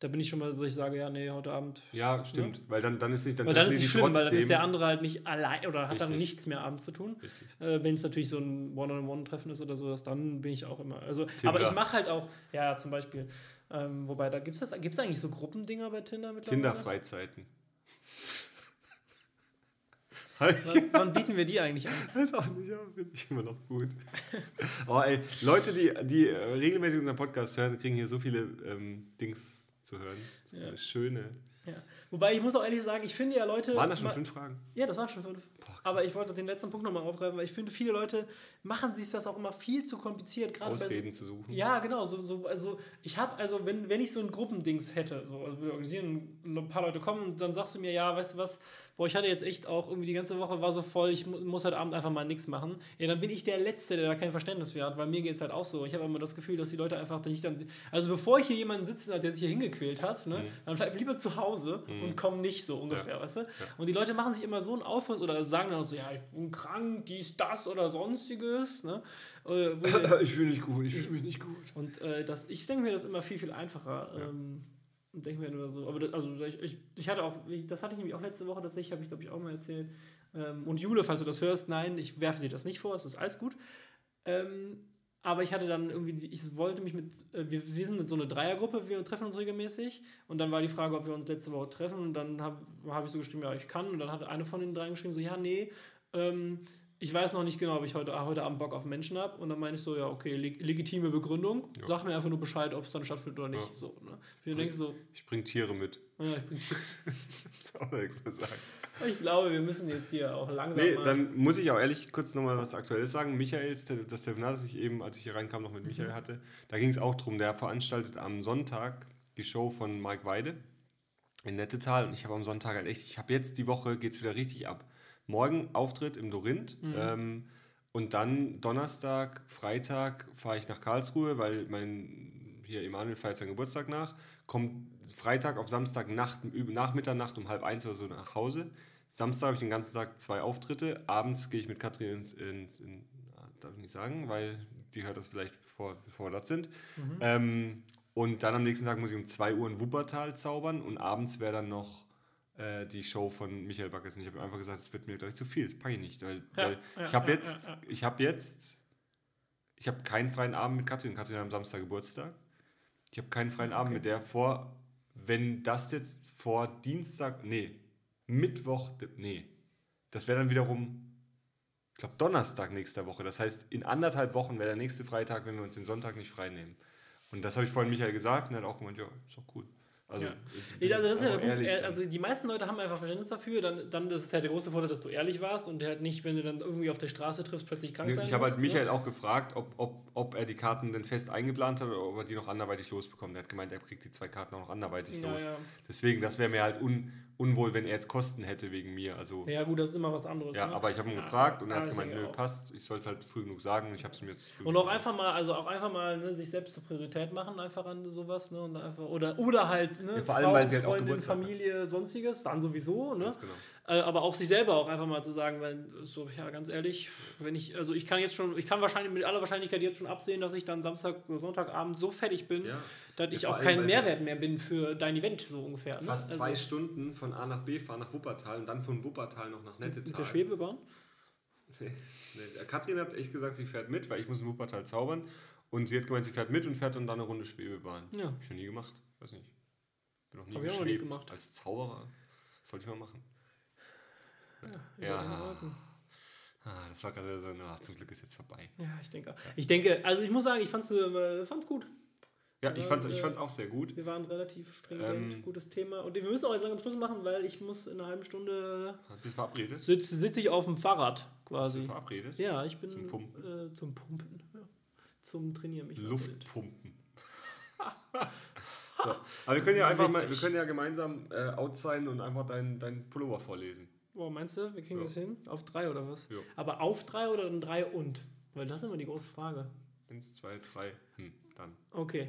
Da bin ich schon mal, so ich sage, ja, nee, heute Abend. Ja, stimmt. Weil dann, dann ist nicht, dann Weil dann ist es schlimm, weil dann ist der andere halt nicht allein oder hat dann Richtig. nichts mehr abends zu tun. Äh, Wenn es natürlich so ein One-on-One-Treffen ist oder so, das, dann bin ich auch immer. Also, Tinder. aber ich mache halt auch, ja, zum Beispiel, ähm, wobei, da gibt es gibt's eigentlich so Gruppendinger bei Tinder mittlerweile? Tinder-Freizeiten. Wann, wann bieten wir die eigentlich an? Weiß auch nicht, aber finde ich immer noch gut. oh, ey, Leute, die, die äh, regelmäßig unseren Podcast hören, kriegen hier so viele ähm, Dings zu hören. So Ja. viele schöne. Ja. Wobei ich muss auch ehrlich sagen, ich finde ja Leute. Waren das schon fünf Fragen? Ja, das waren schon fünf. Boah, Aber ich wollte den letzten Punkt nochmal aufgreifen, weil ich finde, viele Leute machen sich das auch immer viel zu kompliziert. Ausreden bei, zu suchen. Ja, genau. So, so, also ich habe, also wenn, wenn ich so ein Gruppendings hätte, so, also wir organisieren, ein paar Leute kommen und dann sagst du mir, ja, weißt du was, boah, ich hatte jetzt echt auch irgendwie die ganze Woche war so voll, ich muss heute Abend einfach mal nichts machen. Ja, dann bin ich der Letzte, der da kein Verständnis für hat, weil mir geht es halt auch so. Ich habe immer das Gefühl, dass die Leute einfach, dass ich dann, also bevor ich hier jemanden sitzen hat, der sich hier hingequält hat, ne, mhm. dann bleib lieber zu Hause mhm. und komm nicht so ungefähr, ja. weißt du? Ja. Und die Leute machen sich immer so einen Aufriss oder sagen dann so, ja, ich bin krank, dies, das oder sonstiges, ne? Äh, ich fühle nicht gut, ich fühle mich nicht gut. Und äh, das, ich denke mir das immer viel, viel einfacher. Ähm, und denke mir nur so, aber das, also ich, ich, ich, hatte auch, ich, das hatte ich nämlich auch letzte Woche, das habe ich glaube ich auch mal erzählt. Ähm, und Jule, falls du das hörst, nein, ich werfe dir das nicht vor, es ist alles gut. Ähm, aber ich hatte dann irgendwie, ich wollte mich mit, äh, wir, wir sind so eine Dreiergruppe, wir treffen uns regelmäßig. Und dann war die Frage, ob wir uns letzte Woche treffen. Und dann habe hab ich so geschrieben, ja, ich kann. Und dann hat eine von den dreien geschrieben, so, ja, nee, ähm, ich weiß noch nicht genau, ob ich heute, heute Abend Bock auf Menschen habe. Und dann meine ich so, ja, okay, leg legitime Begründung. Ja. Sag mir einfach nur Bescheid, ob es dann stattfindet oder nicht. Ja. So, ne? Ich, bring, so, ich bring Tiere mit. Ja, ich bring Tiere. das auch nichts mehr sagen. Ich glaube, wir müssen jetzt hier auch langsam. Nee, dann muss ich auch ehrlich kurz nochmal was Aktuelles sagen. Michael, das Telefonat, das ich eben, als ich hier reinkam, noch mit mhm. Michael hatte, da ging es auch darum, der veranstaltet am Sonntag die Show von Mike Weide in Nettetal. Und ich habe am Sonntag halt echt, ich habe jetzt die Woche, geht es wieder richtig ab morgen Auftritt im Dorinth. Mhm. Ähm, und dann Donnerstag, Freitag fahre ich nach Karlsruhe, weil mein hier Emanuel feiert seinen Geburtstag nach. Kommt Freitag auf Samstag Nacht, nach Mitternacht um halb eins oder so nach Hause. Samstag habe ich den ganzen Tag zwei Auftritte. Abends gehe ich mit Katrin ins, ins, in, darf ich nicht sagen, weil die hört das vielleicht, bevor, bevor wir dort sind. Mhm. Ähm, und dann am nächsten Tag muss ich um 2 Uhr in Wuppertal zaubern und abends wäre dann noch äh, die Show von Michael Backes. Und ich habe einfach gesagt, es wird mir gleich zu viel, das packe ich nicht. Weil, ja, weil ja, ich habe ja, jetzt, ich habe jetzt, ich habe keinen freien Abend mit Katrin. Katrin hat am Samstag Geburtstag. Ich habe keinen freien okay. Abend mit der vor, wenn das jetzt vor Dienstag, nee, Mittwoch, nee, das wäre dann wiederum, ich glaube, Donnerstag nächster Woche. Das heißt, in anderthalb Wochen wäre der nächste Freitag, wenn wir uns den Sonntag nicht frei nehmen. Und das habe ich vorhin Michael gesagt und er hat auch gemeint, ja, ist doch cool. Also, ja. also, das ist ja ehrlich, also die meisten Leute haben einfach Verständnis dafür. Dann, dann ist es halt der große Vorteil, dass du ehrlich warst und halt nicht, wenn du dann irgendwie auf der Straße triffst, plötzlich krank sein Ich habe halt Michael ne? auch gefragt, ob, ob, ob er die Karten denn fest eingeplant hat oder ob er die noch anderweitig losbekommt. Er hat gemeint, er kriegt die zwei Karten auch noch anderweitig ja, los. Ja. Deswegen, das wäre mir halt un, unwohl, wenn er jetzt Kosten hätte wegen mir. Also, ja, gut, das ist immer was anderes. Ja, ne? aber ich habe ihn ja, gefragt und er hat gemeint, nö, auch. passt, ich soll es halt früh genug sagen. Ich habe es mir jetzt Und auch einfach mal, also auch einfach mal ne, sich selbst zur Priorität machen, einfach an sowas. Ne, und einfach, oder, oder halt, ne, ja, vor allem, Frau, weil sie halt auch Geburtstag Familie, sonstiges, dann sowieso. Ne? Genau. Äh, aber auch sich selber auch einfach mal zu sagen, weil, so, ja, ganz ehrlich, wenn ich, also ich kann jetzt schon, ich kann wahrscheinlich mit aller Wahrscheinlichkeit jetzt schon absehen, dass ich dann Samstag oder Sonntagabend so fertig bin, ja. dass ich auch kein Mehrwert mehr bin für dein Event, so ungefähr. Ne? Fast zwei also, Stunden von A nach B fahren nach Wuppertal und dann von Wuppertal noch nach Nettetal. Mit der Schwebebahn? Nee, nee. Katrin hat echt gesagt, sie fährt mit, weil ich muss in Wuppertal zaubern. Und sie hat gemeint, sie fährt mit und fährt dann eine Runde Schwebebahn. Ja. Hab ich noch nie gemacht. Weiß nicht. Bin noch nie Hab ich auch noch nie gemacht. Als Zauberer. Sollte ich mal machen. Ja. ja. Ah, das war gerade so, na, zum Glück ist jetzt vorbei. Ja, ich denke. Ich denke, also ich muss sagen, ich fand's, äh, fand's gut. Ja, ich fand's, ich fand's auch sehr gut. Wir waren relativ stringent, ähm, gutes Thema. Und wir müssen auch jetzt am Schluss machen, weil ich muss in einer halben Stunde. Bist du verabredet? Sitze sitz ich auf dem Fahrrad quasi. Bist du verabredet? Ja, ich bin. Zum Pumpen. Äh, zum Pumpen. Ja. Zum Trainieren mich. Luftpumpen. so. Aber wir können ja einfach mal, wir können ja gemeinsam äh, out sein und einfach deinen dein Pullover vorlesen. Boah, meinst du, wir kriegen ja. das hin? Auf drei oder was? Ja. Aber auf drei oder dann drei und? Weil das ist immer die große Frage. Eins, zwei, drei. Hm, dann. Okay.